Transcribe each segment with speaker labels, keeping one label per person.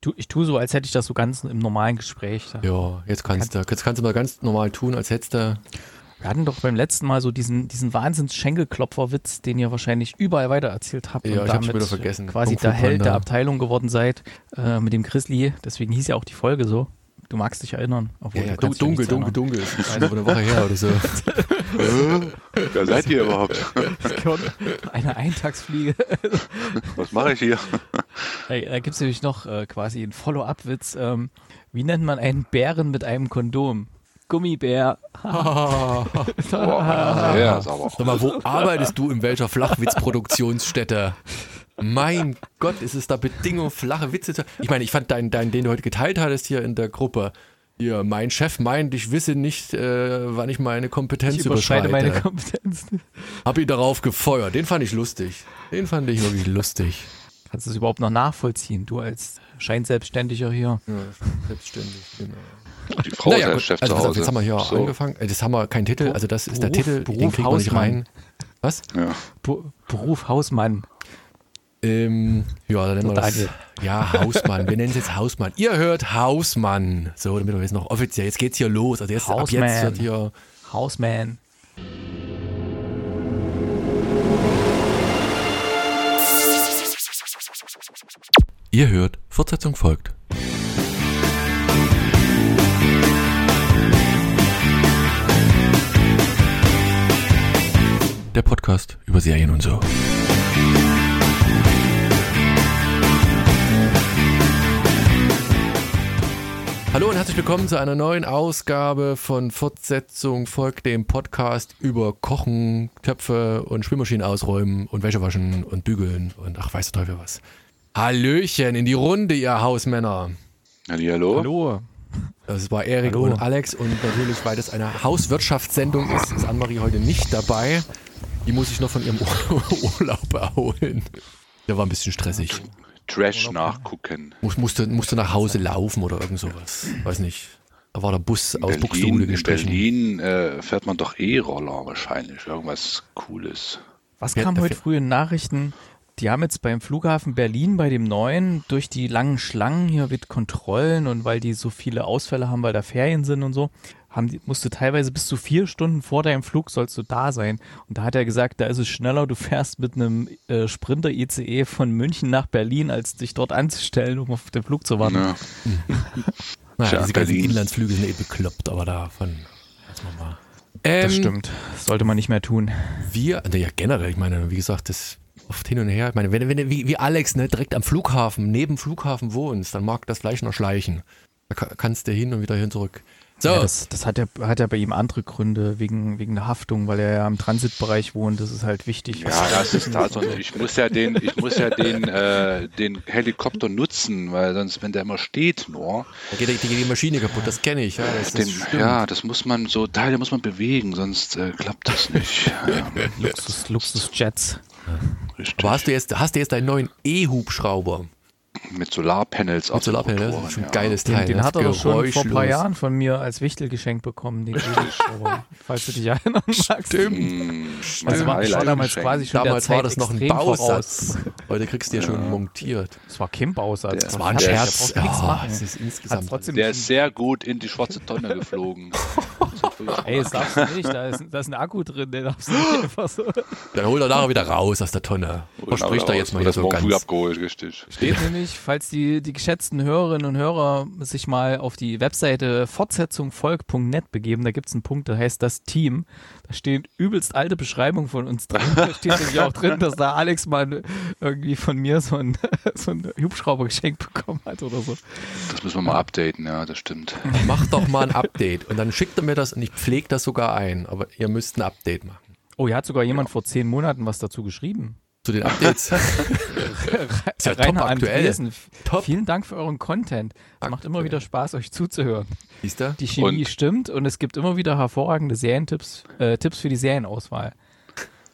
Speaker 1: Tu, ich tue so, als hätte ich das so ganz im normalen Gespräch.
Speaker 2: Ja, jetzt kannst du, jetzt kannst du mal ganz normal tun, als hättest du.
Speaker 1: Wir hatten doch beim letzten Mal so diesen, diesen Wahnsinns-Schenkelklopfer-Witz, den ihr wahrscheinlich überall weitererzählt habt
Speaker 2: Ja,
Speaker 1: und
Speaker 2: ich hab's
Speaker 1: damit
Speaker 2: wieder vergessen.
Speaker 1: quasi der Held der Abteilung geworden seid äh, mit dem Grizzly. Deswegen hieß ja auch die Folge so. Du magst dich erinnern. Obwohl,
Speaker 2: Ja, ja,
Speaker 1: du dich
Speaker 2: dunkel,
Speaker 1: nicht
Speaker 2: dunkel, dunkel. Das ist eine Woche her oder so.
Speaker 3: Wer seid ihr überhaupt?
Speaker 1: Eine Eintagsfliege.
Speaker 3: Was mache ich hier?
Speaker 1: Da, da gibt es nämlich noch äh, quasi einen Follow-up-Witz. Ähm, wie nennt man einen Bären mit einem Kondom? Gummibär.
Speaker 3: Boah, ja.
Speaker 2: Sag mal, wo arbeitest du in welcher Flachwitzproduktionsstätte? Mein Gott, ist es da Bedingung, flache Witze zu. Ich meine, ich fand deinen, deinen, den du heute geteilt hattest hier in der Gruppe. Hier, mein Chef meint, ich wisse nicht, äh, wann ich meine Kompetenz
Speaker 1: Ich überschreite
Speaker 2: überschreite.
Speaker 1: meine Kompetenz.
Speaker 2: Hab ihn darauf gefeuert. Den fand ich lustig. Den fand ich wirklich lustig.
Speaker 1: Kannst du es überhaupt noch nachvollziehen? Du als Scheinselbstständiger hier.
Speaker 2: Ja, selbstständig, genau.
Speaker 3: Die Frau ist ja
Speaker 2: gut.
Speaker 3: Chef
Speaker 2: also,
Speaker 3: zu Hause.
Speaker 2: jetzt haben wir hier
Speaker 3: So.
Speaker 2: angefangen. Äh, Das haben wir keinen Titel. Also das ist der
Speaker 1: Beruf-
Speaker 2: Titel, den
Speaker 1: Beruf
Speaker 2: kriegen wir nicht
Speaker 1: Hausmann.
Speaker 2: rein. Was?
Speaker 3: Ja.
Speaker 1: Beruf Hausmann.
Speaker 2: Ähm, ja, dann nennen wir das. Ja, Hausmann. Wir nennen es jetzt Hausmann. Ihr hört Hausmann. So, damit wir jetzt noch offiziell. Jetzt geht's hier los. Also jetzt, ab jetzt wird hier.
Speaker 1: Hausman.
Speaker 2: Ihr hört, Fortsetzung folgt. Der Podcast über Serien und so. Hallo und herzlich willkommen zu einer neuen Ausgabe von Fortsetzung folgt dem Podcast über Kochen, Töpfe und Spülmaschinen ausräumen und Wäsche waschen und bügeln und ach weiß der Teufel was. Hallöchen in die Runde, ihr Hausmänner.
Speaker 3: Hallo?
Speaker 1: Hallo.
Speaker 2: Das war Erik
Speaker 1: Hallo.
Speaker 2: und Alex und natürlich, weil das eine Hauswirtschaftssendung ist, ist Annemarie heute nicht dabei. Die muss ich noch von ihrem Ur Urlaub erholen. Der war ein bisschen stressig.
Speaker 3: Trash nachgucken.
Speaker 2: Muss, musste, musste nach Hause laufen oder irgend sowas. Weiß nicht. Da war der Bus aus
Speaker 3: Berlin,
Speaker 2: Buxtehude
Speaker 3: in
Speaker 2: gestrichen.
Speaker 3: Berlin äh, fährt man doch E-Roller wahrscheinlich. Irgendwas Cooles.
Speaker 1: Was
Speaker 2: Ja,
Speaker 1: kam heute früh in Nachrichten? Die haben jetzt beim Flughafen Berlin bei dem neuen durch die langen Schlangen hier mit Kontrollen und weil die so viele Ausfälle haben, weil da Ferien sind und so, haben die, musst du teilweise bis zu vier Stunden vor deinem Flug sollst du da sein. Und da hat er gesagt, da ist es schneller, du fährst mit einem äh, Sprinter ICE von München nach Berlin, als dich dort anzustellen, um auf den Flug zu warten.
Speaker 3: Ja.
Speaker 2: Naja, diese ganzen. Inlandsflüge sind eh bekloppt, aber davon lassen wir mal. Ähm,
Speaker 1: Das stimmt. Das sollte man nicht mehr tun.
Speaker 2: Wir, also ja generell, ich meine, wie gesagt, das oft hin und her. Ich meine, wenn, wenn du wie, wie Alex ne, direkt am Flughafen, neben dem Flughafen wohnst, dann mag das vielleicht noch schleichen. Da ka- kannst du hin und wieder hin zurück. So,
Speaker 1: Ja, das das hat, ja, hat ja bei ihm andere Gründe, wegen, wegen der Haftung, weil er ja im Transitbereich wohnt. Das ist halt wichtig.
Speaker 3: Ja, das ist tatsächlich. Ich muss ja den, ich muss ja den, äh, den Helikopter nutzen, weil sonst, wenn der immer steht, nur,
Speaker 2: da geht die, die Maschine kaputt, das kenne ich. Ja, das,
Speaker 3: den, ja, das muss man so, Teile muss man bewegen, sonst äh, klappt das nicht. Ja,
Speaker 1: Luxus, Luxusjets.
Speaker 2: Aber hast du jetzt, hast du jetzt deinen neuen E-Hubschrauber?
Speaker 3: Mit Solarpanels auf
Speaker 2: Mit
Speaker 3: den
Speaker 2: Solarpanel, das
Speaker 3: Motoren,
Speaker 2: ist schon ein
Speaker 3: ja.
Speaker 2: geiles
Speaker 1: Den,
Speaker 2: Teil.
Speaker 1: den
Speaker 2: das
Speaker 1: hat er doch schon vor ein paar. Jahren von mir als Wichtel geschenkt bekommen, den Hubschrauber, falls du dich erinnern magst.
Speaker 2: Stimmt.
Speaker 3: Mein
Speaker 1: war, das war damals quasi schon
Speaker 2: Damals
Speaker 1: der
Speaker 2: war das noch ein. Bausatz. Heute kriegst du ja schon montiert.
Speaker 1: Das war kein Bausatz.
Speaker 3: Das
Speaker 2: war ein
Speaker 1: Der- der
Speaker 2: Scherz. Ja, es ist insgesamt.
Speaker 1: trotzdem
Speaker 3: Der ist sehr gut in die schwarze Tonne geflogen.
Speaker 1: Ey, das darfst du nicht. Da ist, da ist ein Akku drin, den darfst du nicht einfach so.
Speaker 2: Dann holt er nachher wieder raus aus der Tonne. Verspricht er jetzt mal hier so
Speaker 3: morgen früh
Speaker 2: ganz.
Speaker 3: abgeholt, richtig.
Speaker 1: Steht nämlich, falls die, die geschätzten Hörerinnen und Hörer sich mal auf die Webseite fortsetzungvolk.net begeben, da gibt es einen Punkt, der heißt das Team. Da stehen übelst alte Beschreibungen von uns drin. Da steht nämlich auch drin, dass da Alex mal irgendwie von mir so ein, so ein Hubschrauber geschenkt bekommen hat oder so.
Speaker 3: Das müssen wir mal updaten, ja, das stimmt.
Speaker 2: Mach doch mal ein Update. Und dann schickt er mir das und ich pflege das sogar ein. Aber ihr müsst ein Update machen.
Speaker 1: Oh, hier hat sogar jemand vor zehn Monaten was dazu geschrieben.
Speaker 2: Zu den Updates. Ist ja top
Speaker 1: Rainer
Speaker 2: aktuell.
Speaker 1: Andresen,
Speaker 2: Top.
Speaker 1: vielen Dank für euren Content. Es macht immer
Speaker 2: Aktuell.
Speaker 1: wieder Spaß, euch zuzuhören.
Speaker 2: Siehst du?
Speaker 1: Die Chemie
Speaker 3: Und-
Speaker 1: stimmt und es gibt immer wieder hervorragende Serientipps, äh, Tipps für die Serienauswahl.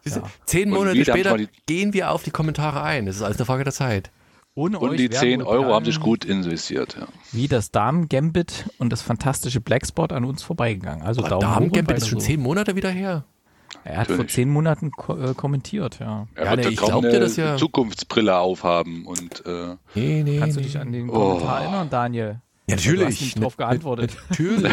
Speaker 1: Ja.
Speaker 2: Zehn Monate später gehen wir auf die Kommentare ein. Das ist alles eine Frage der Zeit.
Speaker 1: Ohne
Speaker 3: Und
Speaker 1: euch
Speaker 3: die
Speaker 1: wären
Speaker 3: 10
Speaker 1: wohl
Speaker 3: Euro haben sich gut investiert, ja.
Speaker 1: Wie das Damen-Gambit und das fantastische Blackspot an uns vorbeigegangen. Also Daumen
Speaker 2: Damen-Gambit ist schon
Speaker 1: so.
Speaker 2: zehn Monate wieder her.
Speaker 1: Er hat vor
Speaker 3: Natürlich.
Speaker 1: zehn Monaten ko äh, kommentiert, ja.
Speaker 3: Er
Speaker 2: Ja,
Speaker 3: wird
Speaker 2: nee, ich
Speaker 3: kaum eine
Speaker 2: das ja.
Speaker 3: Zukunftsbrille aufhaben und äh,
Speaker 2: Nee, nee,
Speaker 1: Kannst du dich an den
Speaker 3: Oh.
Speaker 1: Kommentar erinnern, Daniel?
Speaker 2: Ja,
Speaker 1: Du hast
Speaker 2: natürlich.
Speaker 1: nicht drauf geantwortet.
Speaker 2: Natürlich.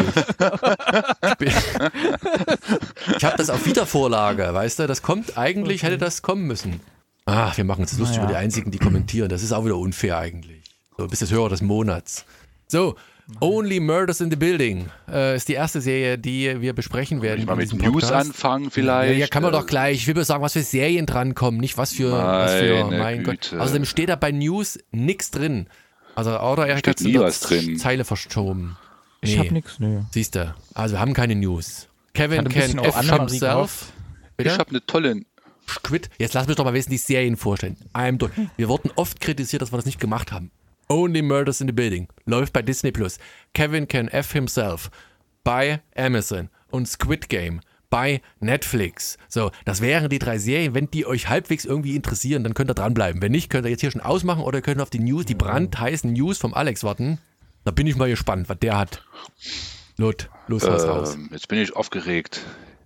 Speaker 2: ich habe das auf Wiedervorlage, weißt du? Das kommt, eigentlich hätte das kommen müssen. Ach, wir machen es lustig
Speaker 1: Naja.
Speaker 2: über die einzigen, die kommentieren. Das ist auch wieder unfair eigentlich. So, bist das Hörer des Monats. So, Only Murders in the Building äh, ist die erste Serie, die wir besprechen werden.
Speaker 3: ich mal mit News anfangen
Speaker 2: Ja,
Speaker 3: vielleicht.
Speaker 2: ja, kann man
Speaker 3: Äh,
Speaker 2: doch gleich. Ich will bloß sagen, was für Serien drankommen, nicht was für, was für
Speaker 3: Meine
Speaker 2: mein Gott.
Speaker 3: Güte.
Speaker 2: Außerdem steht da bei News nichts drin. Also, oder Erik
Speaker 3: Steht
Speaker 2: hat
Speaker 3: nie was drin.
Speaker 2: Zeile verschoben.
Speaker 1: Ich hab nix, nö.
Speaker 2: Siehst du, also wir haben keine News. Kevin can F himself.
Speaker 3: Ich habe eine tolle.
Speaker 2: Squid. Jetzt lass mich doch mal wissen, die Serien vorstellen. I'm done. Wir wurden oft kritisiert, dass wir das nicht gemacht haben. Only Murders in the Building läuft bei Disney Plus. Kevin can F himself bei Amazon und Squid Game bei Netflix. So, das wären die drei Serien. Wenn die euch halbwegs irgendwie interessieren, dann könnt ihr dranbleiben. Wenn nicht, könnt ihr jetzt hier schon ausmachen oder könnt auf die News, die brandheißen News vom Alex warten. Da bin ich mal gespannt, was der hat. Lot, los, raus.
Speaker 3: Ähm, jetzt bin ich aufgeregt.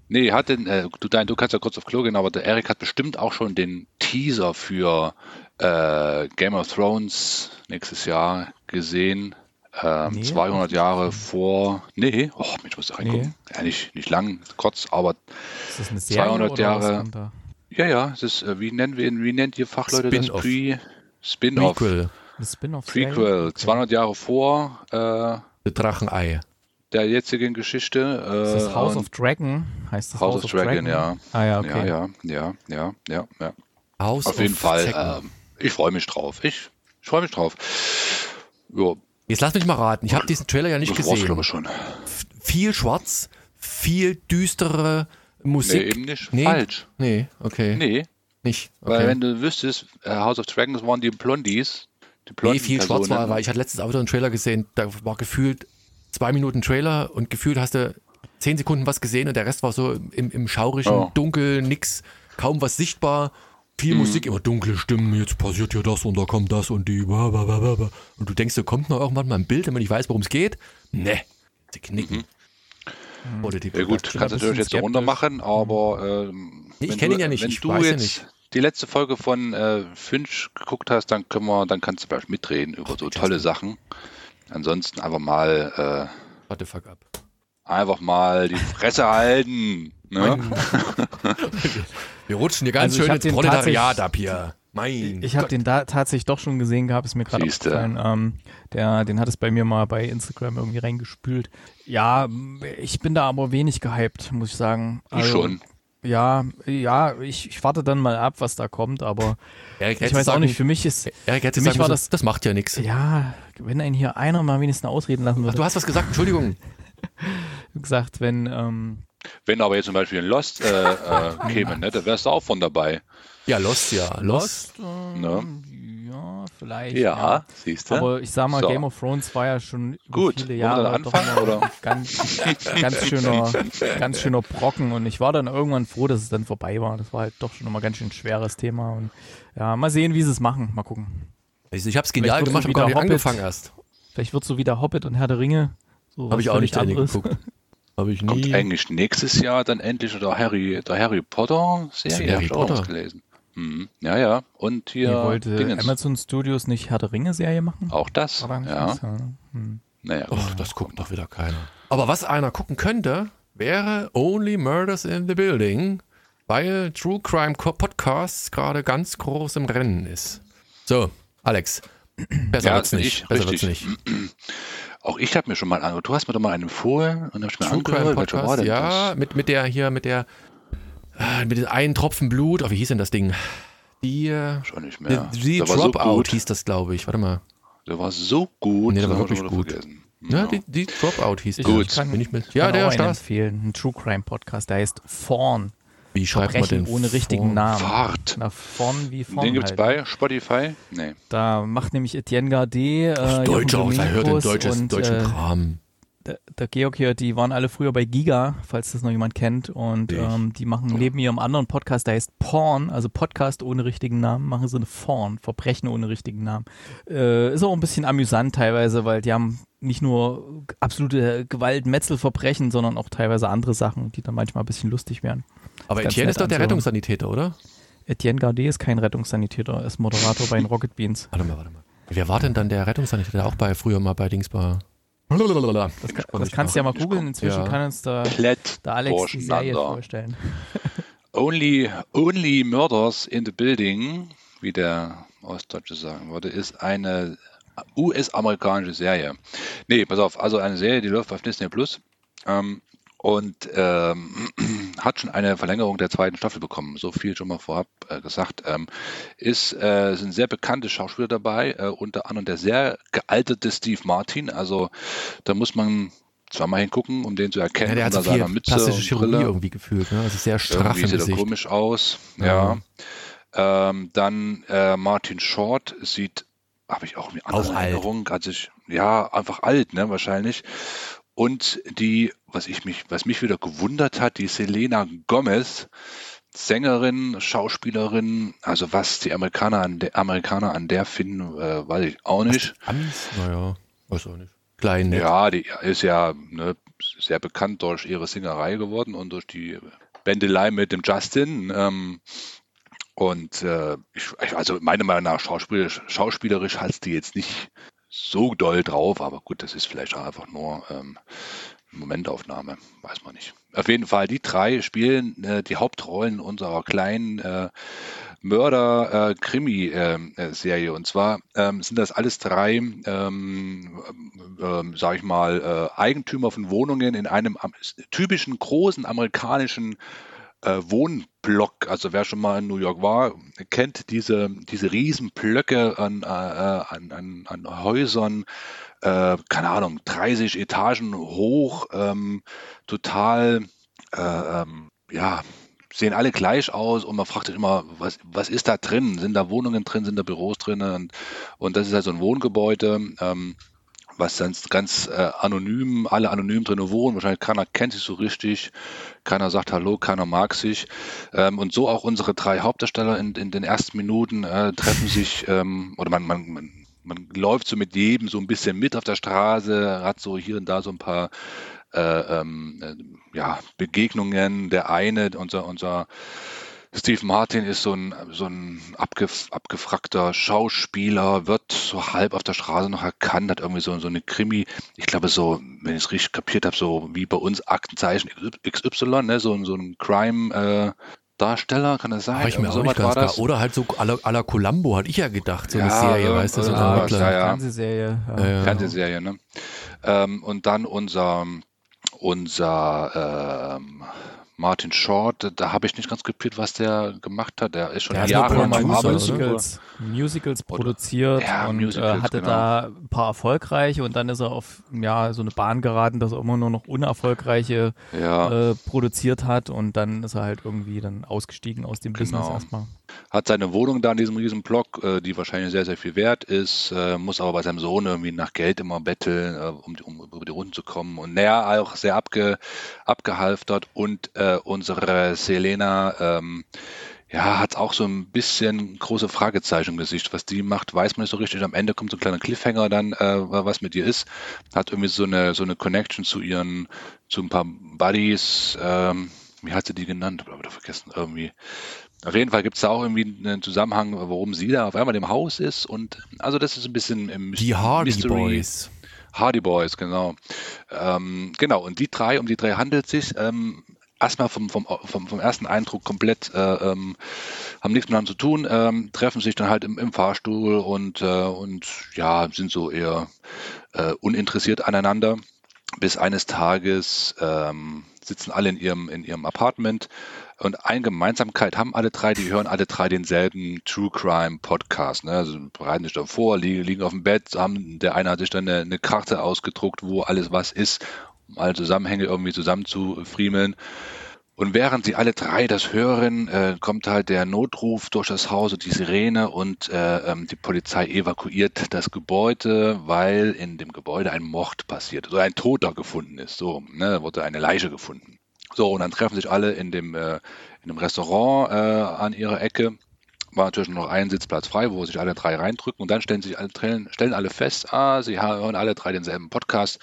Speaker 3: Nee, hat den, äh, du, dein, du kannst ja kurz auf Klo gehen, aber der Erik hat bestimmt auch schon den Teaser für äh, Game of Thrones nächstes Jahr gesehen. Ähm,
Speaker 1: Nee,
Speaker 3: 200 Jahre vor. Nee, oh, Mensch, muss ich reingucken.
Speaker 1: Nee.
Speaker 3: Ja, nicht, nicht lang, kurz, aber
Speaker 1: Ist das eine Serie
Speaker 3: 200
Speaker 1: oder was
Speaker 3: Jahre.
Speaker 1: da?
Speaker 3: ja, ja, es ist, äh, wie nennen wir ihn, wie nennt ihr Fachleute das?
Speaker 2: Spin-off.
Speaker 3: Pre, Spin-off.
Speaker 2: Prequel,
Speaker 1: Spin-off-Serie?
Speaker 3: Prequel,
Speaker 1: Okay.
Speaker 3: 200 Jahre vor äh,
Speaker 2: The Drachenei.
Speaker 3: Der jetzigen Geschichte. Äh,
Speaker 1: Ist das House
Speaker 3: und-
Speaker 1: of Dragon? Heißt das
Speaker 3: House of Dragon, ja.
Speaker 1: Ah ja, okay.
Speaker 3: Ja, ja, ja, ja, ja.
Speaker 2: House
Speaker 3: Auf jeden
Speaker 2: of
Speaker 3: Fall. Ähm, ich freue mich drauf. Ich, ich freue mich drauf. Ja,
Speaker 2: Jetzt lass mich mal raten. Ich habe diesen Trailer ja nicht
Speaker 3: das war's,
Speaker 2: gesehen.
Speaker 3: glaube ich, schon.
Speaker 2: Viel schwarz, viel düstere
Speaker 3: Nee,
Speaker 2: Musik.
Speaker 3: eben nicht.
Speaker 2: Nee?
Speaker 3: Falsch.
Speaker 2: Nee, okay.
Speaker 3: Nee,
Speaker 2: Nicht.
Speaker 3: weil
Speaker 2: Okay.
Speaker 3: wenn du wüsstest, äh, House of Dragons waren die Blondies. Die
Speaker 2: Nee,
Speaker 3: blonden
Speaker 2: viel schwarz
Speaker 3: Personen.
Speaker 2: war, weil ich hatte letztens auch wieder einen Trailer gesehen, da war gefühlt zwei Minuten Trailer und gefühlt hast du zehn Sekunden was gesehen und der Rest war so im, im schaurigen,
Speaker 3: Oh.
Speaker 2: dunkel, nix, kaum was sichtbar. Viel
Speaker 3: Mhm.
Speaker 2: Musik, immer dunkle Stimmen, jetzt passiert hier das und da kommt das und die. bla, bla, bla, bla, bla. Und du denkst, da kommt noch irgendwann mal ein Bild, wenn man nicht weiß, worum es geht. Ne, sie knicken. Oder die
Speaker 3: Mhm. Ja gut, kannst
Speaker 1: ein
Speaker 3: natürlich jetzt eine Runde machen, aber ähm,
Speaker 2: Nee, ich
Speaker 3: wenn
Speaker 2: kenn
Speaker 3: du-
Speaker 2: ihn ja nicht,
Speaker 3: Wenn
Speaker 2: ich
Speaker 3: du
Speaker 2: weiß ja
Speaker 3: jetzt
Speaker 2: nicht.
Speaker 3: die letzte Folge von äh, Finch geguckt hast, dann können wir, dann kannst du vielleicht mitreden über so tolle Sachen. Ansonsten einfach mal
Speaker 2: What the fuck up.
Speaker 3: äh, einfach mal die Fresse halten. Ne?
Speaker 2: Wir rutschen hier ganz
Speaker 1: Also
Speaker 2: schön ins Proletariat ab hier. Mein
Speaker 1: Ich habe den da tatsächlich doch schon gesehen gehabt, ist mir gerade aufgefallen. Ähm, der, den hat es bei mir mal bei Instagram irgendwie reingespült. Ja, ich bin da aber wenig gehypt, muss ich sagen.
Speaker 3: Ich schon.
Speaker 1: Ja, ja, ich, ich warte dann mal ab, was da kommt, aber
Speaker 2: Erik,
Speaker 1: ich weiß auch
Speaker 2: sagen-
Speaker 1: nicht, für mich ist,
Speaker 2: Erik hätte
Speaker 1: für mich war
Speaker 2: müssen,
Speaker 1: das-
Speaker 2: das macht ja nichts.
Speaker 1: ja, wenn einen hier einer mal wenigstens ausreden lassen
Speaker 2: Ach,
Speaker 1: würde,
Speaker 2: du hast was gesagt, Entschuldigung.
Speaker 1: gesagt, wenn, ähm,
Speaker 3: Wenn aber jetzt zum Beispiel ein Lost äh, äh, käme, ne, da wärst du auch von dabei.
Speaker 2: Ja, Lost, ja. Lost.
Speaker 1: ähm,
Speaker 3: Ne?
Speaker 1: Ja, vielleicht.
Speaker 3: Ja, siehst du?
Speaker 1: Aber ich sag mal,
Speaker 3: So.
Speaker 1: Game of Thrones war ja schon
Speaker 3: Gut,
Speaker 1: viele Jahre
Speaker 3: anfangen,
Speaker 1: mal
Speaker 3: oder?
Speaker 1: ganz, ganz schöner, ganz schöner Brocken und ich war dann irgendwann froh, dass es dann vorbei war. Das war halt doch schon immer ganz schön schweres Thema und ja, mal sehen, wie sie es machen. Mal gucken.
Speaker 2: Ich, ich hab's genial gemacht, hab gar nicht
Speaker 1: wieder Hobbit.
Speaker 2: angefangen erst.
Speaker 1: Vielleicht wird so wie der Hobbit und Herr der Ringe. So
Speaker 2: Habe ich auch nicht
Speaker 1: anderes.
Speaker 2: geguckt. Habe ich
Speaker 3: Kommt
Speaker 2: nie.
Speaker 3: eigentlich nächstes Jahr dann endlich der Harry, der Harry Potter Serie,
Speaker 2: Harry
Speaker 3: hab ich auch noch
Speaker 2: Potter?
Speaker 3: gelesen. Mhm. Ja, ja. Und hier
Speaker 1: Ihr wollte
Speaker 3: Dingens.
Speaker 1: Amazon Studios nicht Herr der Ringe Serie machen?
Speaker 3: auch das. Ja.
Speaker 1: ne? Hm.
Speaker 3: Naja,
Speaker 2: Oh, das guckt doch wieder keiner. Aber was einer gucken könnte, wäre Only Murders in the Building, weil True Crime Podcasts gerade ganz groß im Rennen ist. So, Alex. Besser
Speaker 3: Ja,
Speaker 2: wird's nicht.
Speaker 3: ich,
Speaker 2: Besser
Speaker 3: richtig.
Speaker 2: wird's nicht.
Speaker 3: auch ich habe mir schon mal angehört. Du hast mir doch mal einen empfohlen und habe ich mir
Speaker 2: True Crime
Speaker 3: angehört. War
Speaker 2: Podcast, ja, mit, mit der hier, mit der, äh, mit dem einen Tropfen Blut, oh, wie hieß denn das Ding? Die,
Speaker 3: Schon nicht mehr. war so
Speaker 2: Dropout
Speaker 3: gut.
Speaker 2: hieß das, glaube ich. Warte mal.
Speaker 3: Der war so gut.
Speaker 2: Nee, der war wirklich gut.
Speaker 3: vergessen.
Speaker 2: Ja, die, die Dropout hieß
Speaker 1: Ich,
Speaker 2: der.
Speaker 3: Gut.
Speaker 1: ich kann,
Speaker 2: Bin ich mit.
Speaker 1: ich
Speaker 2: Ja,
Speaker 1: kann
Speaker 2: der
Speaker 1: auch einen empfehlen. Ein True Crime Podcast, der heißt Fawn.
Speaker 2: Wie schreibt man
Speaker 1: Brechen
Speaker 2: den?
Speaker 1: ohne richtigen
Speaker 2: vor?
Speaker 1: Namen.
Speaker 3: Fahrt.
Speaker 1: Na, Fawn wie Fawn
Speaker 3: Den gibt's
Speaker 1: halt.
Speaker 3: bei Spotify? Nee.
Speaker 1: Da macht nämlich Etienne Gardet, äh,
Speaker 2: Deutscher, ich hört den deutsches,
Speaker 1: und
Speaker 2: deutschen
Speaker 1: äh,
Speaker 2: Kram.
Speaker 1: Der, der Georg hier, die waren alle früher bei Giga, falls das noch jemand kennt. Und ähm, die machen neben ihrem anderen Podcast, der heißt Porn, also Podcast ohne richtigen Namen, machen sie eine Fawn, Verbrechen ohne richtigen Namen. Äh, ist auch ein bisschen amüsant teilweise, weil die haben nicht nur absolute Gewalt, Metzelverbrechen, sondern auch teilweise andere Sachen, die dann manchmal ein bisschen lustig werden.
Speaker 2: Aber
Speaker 1: Ganz
Speaker 2: Etienne ist doch der. Rettungssanitäter, oder?
Speaker 1: Etienne Gardet ist kein Rettungssanitäter, er ist Moderator bei den Rocket Beans.
Speaker 2: Warte mal, warte mal. Wer war denn dann der Rettungssanitäter? Auch bei früher mal bei Dingsbar. Das,
Speaker 1: Das, kann, das kannst du ja mal googeln, inzwischen
Speaker 2: Ja.
Speaker 1: kann uns da, da Alex die Serie vorstellen.
Speaker 3: Only, only Murders in the Building, wie der Ostdeutsche sagen würde, ist eine US-amerikanische Serie. Nee, pass auf, also eine Serie, die läuft auf Disney Plus ähm, und ähm, hat schon eine Verlängerung der zweiten Staffel bekommen. So viel schon mal vorab äh, gesagt. Ähm, ist, äh, sind sehr bekannte Schauspieler dabei, äh, unter anderem der sehr gealterte Steve Martin. Also da muss man zweimal hingucken, um den zu erkennen.
Speaker 2: Ja, der hat so viel
Speaker 3: Mütze
Speaker 2: plastische Chirurgie
Speaker 3: Brille.
Speaker 2: irgendwie gefühlt. Ne? Also sehr straff
Speaker 3: Irgendwie sieht er komisch aus.
Speaker 2: Ja.
Speaker 3: Ja. Ähm, dann äh, Martin Short sieht, habe ich auch
Speaker 2: Auch
Speaker 3: andere
Speaker 2: alt.
Speaker 3: Erinnerung, hat sich, ja, einfach alt, ne, wahrscheinlich. Und die, was ich mich, was mich wieder gewundert hat, die Selena Gomez, Sängerin, Schauspielerin, also was die Amerikaner an der Amerikaner an der finden, äh, weiß ich auch nicht.
Speaker 2: Amis? Naja, weiß auch nicht. Klein, nett.
Speaker 3: Ja, die ist ja ne, sehr bekannt durch ihre Singerei geworden und durch die Bändelei mit dem Justin. Ähm, und äh, ich, also meiner Meinung nach schauspielerisch, schauspielerisch hat die jetzt nicht so doll drauf, aber gut, das ist vielleicht auch einfach nur ähm, Momentaufnahme, weiß man nicht. Auf jeden Fall, die drei spielen äh, die Hauptrollen unserer kleinen äh, Mörder-Krimi-Serie. Und zwar ähm, sind das alles drei, ähm, ähm, sag ich mal, äh, Eigentümer von Wohnungen in einem typischen großen amerikanischen äh, Wohnblock. Also wer schon mal in New York war, kennt diese, diese riesen Blöcke an, äh, an, an, an Häusern, äh, keine Ahnung, 30 Etagen hoch, ähm, total, äh, ähm, ja, sehen alle gleich aus und man fragt sich immer, was, was ist da drin? Sind da Wohnungen drin, sind da Büros drin? Und, und das ist halt so ein Wohngebäude, ähm, was sonst ganz äh, anonym, alle anonym drin wohnen. Wahrscheinlich keiner kennt sich so richtig, keiner sagt Hallo, keiner mag sich. Ähm, und so auch unsere drei Hauptdarsteller in, in den ersten Minuten äh, treffen sich, ähm, oder man, man, man, man läuft so mit jedem so ein bisschen mit auf der Straße, hat so hier und da so ein paar äh, ähm, äh, ja, Begegnungen. Der eine, unser, unser Steve Martin ist so ein, so ein abgef abgefragter Schauspieler, wird so halb auf der Straße noch erkannt, hat irgendwie so, so eine Krimi, ich glaube so, wenn ich es richtig kapiert habe, so wie bei uns Aktenzeichen XY, ne, so, so ein Crime-Darsteller, kann das sein?
Speaker 2: Ich mir auch nicht ganz klar. Oder halt so à la, à la Columbo, hatte ich ja gedacht. So eine
Speaker 3: Ja,
Speaker 2: Serie, weißt du, so ein
Speaker 3: irgendwas,
Speaker 2: Ermittler.
Speaker 3: ja, ja.
Speaker 1: Fernsehserie. Ja.
Speaker 3: Fernsehserie, ne? Ähm, und dann unser, unser ähm, Martin Short, da habe ich nicht ganz kapiert, was der gemacht hat. Der ist schon
Speaker 2: Der
Speaker 3: Jahre
Speaker 2: oder?
Speaker 1: Musicals, Musicals produziert
Speaker 3: Ja,
Speaker 1: und
Speaker 3: Musicals,
Speaker 1: äh, hatte
Speaker 3: genau.
Speaker 1: da ein paar erfolgreiche und dann ist er auf ja, so eine Bahn geraten, dass er immer nur noch unerfolgreiche
Speaker 3: Ja,
Speaker 1: äh, produziert hat und dann ist er halt irgendwie dann ausgestiegen aus dem Business
Speaker 3: Genau.
Speaker 1: erstmal.
Speaker 3: hat seine Wohnung da in diesem riesen Block, äh, die wahrscheinlich sehr, sehr viel wert ist, äh, muss aber bei seinem Sohn irgendwie nach Geld immer betteln, äh, um, um über die Runden zu kommen. Und naja, auch sehr abge, abgehalftert. Und äh, unsere Selena, ähm, ja, hat auch so ein bisschen große Fragezeichen im Gesicht. Was die macht, weiß man nicht so richtig. Am Ende kommt so ein kleiner Cliffhanger dann, äh, was mit ihr ist. Hat irgendwie so eine, so eine Connection zu ihren, zu ein paar Buddies. Ähm, wie hat sie die genannt? Ich habe wieder vergessen. Irgendwie. Auf jeden Fall gibt es da auch irgendwie einen Zusammenhang, warum sie da auf einmal im Haus ist. Und also das ist ein bisschen im
Speaker 2: Die Hardy
Speaker 3: Mystery.
Speaker 2: Boys.
Speaker 3: Hardy Boys, genau. Ähm, genau, und die drei, um die drei handelt es sich. Ähm, erstmal vom, vom, vom, vom ersten Eindruck komplett, äh, ähm, haben nichts miteinander zu tun, ähm, treffen sich dann halt im, im Fahrstuhl und, äh, und ja, sind so eher äh, uninteressiert aneinander. Bis eines Tages ähm, sitzen alle in ihrem, in ihrem Apartment und eine Gemeinsamkeit haben alle drei, die hören alle drei denselben True Crime Podcast. Ne? Also bereiten sich da vor, liegen, liegen auf dem Bett, haben, der eine hat sich dann eine, eine Karte ausgedruckt, wo alles was ist, alle Zusammenhänge irgendwie zusammenzufriemeln. Und während sie alle drei das hören, äh, kommt halt der Notruf durch das Haus und die Sirene und äh, ähm, die Polizei evakuiert das Gebäude, weil in dem Gebäude ein Mord passiert, also ein Toter gefunden ist. So, ne, wurde eine Leiche gefunden. So, und dann treffen sich alle in dem, äh, in dem Restaurant äh, an ihrer Ecke, war natürlich noch ein Sitzplatz frei, wo sich alle drei reindrücken und dann stellen sich alle, stellen alle fest, ah, sie hören alle drei denselben Podcast,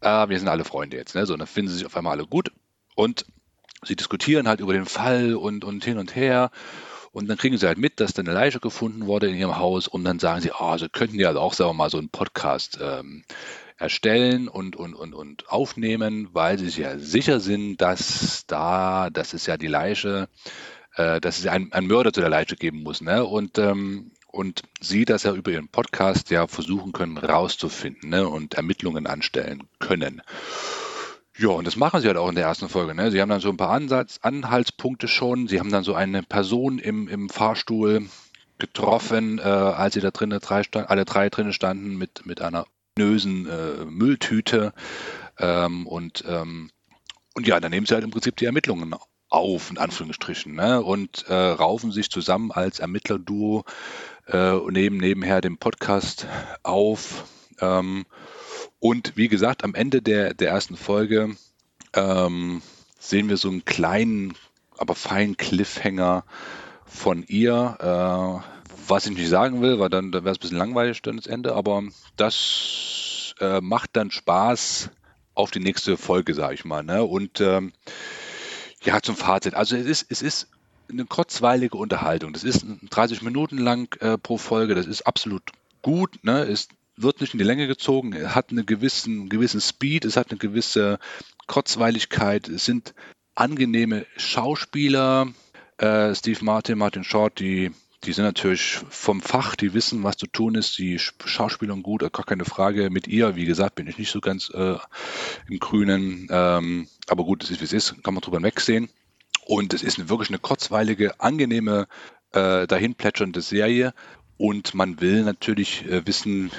Speaker 3: ah, wir sind alle Freunde jetzt. Ne? So, dann finden sie sich auf einmal alle gut und sie diskutieren halt über den Fall und, und hin und her. Und dann kriegen sie halt mit, dass dann eine Leiche gefunden wurde in ihrem Haus und dann sagen sie, oh, sie könnten ja auch, sagen mal, so einen Podcast ähm, erstellen und, und, und, und aufnehmen, weil sie sich ja sicher sind, dass da, das ist ja die Leiche, äh, dass es einen, einen Mörder zu der Leiche geben muss. Ne? Und, ähm, und sie das ja über ihren Podcast ja versuchen können rauszufinden ne? und Ermittlungen anstellen können. Ja, und das machen sie halt auch in der ersten Folge. Ne? Sie haben dann so ein paar Ansatz, Anhaltspunkte schon. Sie haben dann so eine Person im, im Fahrstuhl getroffen, äh, als sie da drinnen drei stand, alle drei drinnen standen mit, mit einer nösen äh, Mülltüte. Ähm, und, ähm, und ja, dann nehmen sie halt im Prinzip die Ermittlungen auf, in Anführungsstrichen, ne? und äh, raufen sich zusammen als Ermittlerduo äh, und nebenher den Podcast auf. Ähm, und wie gesagt, am Ende der, der ersten Folge ähm, sehen wir so einen kleinen, aber feinen Cliffhanger von ihr. Äh, was ich nicht sagen will, weil dann, dann wäre es ein bisschen langweilig dann das Ende, aber das äh, macht dann Spaß auf die nächste Folge, sage ich mal. Ne? Und ähm, ja, zum Fazit. Also es ist, es ist eine kurzweilige Unterhaltung. Das ist 30 Minuten lang äh, pro Folge. Das ist absolut gut. Ne? Es wird nicht in die Länge gezogen. Es hat einen gewissen, gewissen Speed. Es hat eine gewisse Kurzweiligkeit. Es sind angenehme Schauspieler. Äh, Steve Martin, Martin Short, die die sind natürlich vom Fach, die wissen, was zu tun ist, die Schauspielern gut, gar keine Frage. Mit ihr, wie gesagt, bin ich nicht so ganz äh, im Grünen. Ähm, aber gut, es ist wie es ist, kann man drüber wegsehen. Und es ist wirklich eine kurzweilige, angenehme, äh, dahinplätschernde Serie. Und man will natürlich äh, wissen,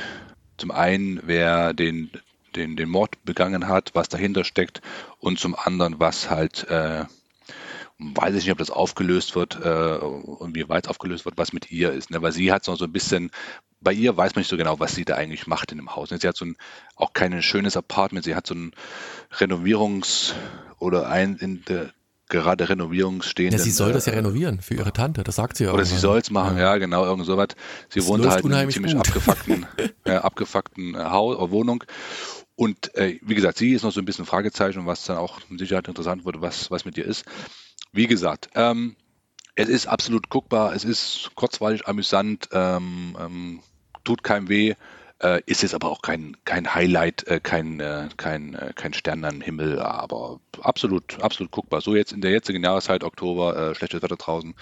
Speaker 3: zum einen, wer den, den, den Mord begangen hat, was dahinter steckt und zum anderen, was halt äh, weiß ich nicht, ob das aufgelöst wird äh, und wie weit aufgelöst wird, was mit ihr ist. Ne? Weil sie hat so, so ein bisschen, bei ihr weiß man nicht so genau, was sie da eigentlich macht in dem Haus. Sie hat so ein, auch kein schönes Apartment, sie hat so ein Renovierungs- oder ein in der gerade Renovierungsstehenden.
Speaker 2: Ja, sie soll das ja äh, renovieren für ihre Tante, das sagt sie ja.
Speaker 3: Oder sie soll es machen, ja. ja, genau, irgend sowas. Sie das wohnt halt in einer ziemlich gut. abgefuckten, äh, abgefuckten Haus, Wohnung. Und äh, wie gesagt, sie ist noch so ein bisschen Fragezeichen, was dann auch mit Sicherheit interessant wird, was, was mit ihr ist. Wie gesagt, ähm, es ist absolut guckbar, es ist kurzweilig amüsant, ähm, ähm, tut keinem weh, äh, ist jetzt aber auch kein, kein Highlight, äh, kein, äh, kein, äh, kein Stern am Himmel, aber absolut, absolut guckbar. So jetzt in der jetzigen Jahreszeit, Oktober, äh, schlechtes Wetter draußen,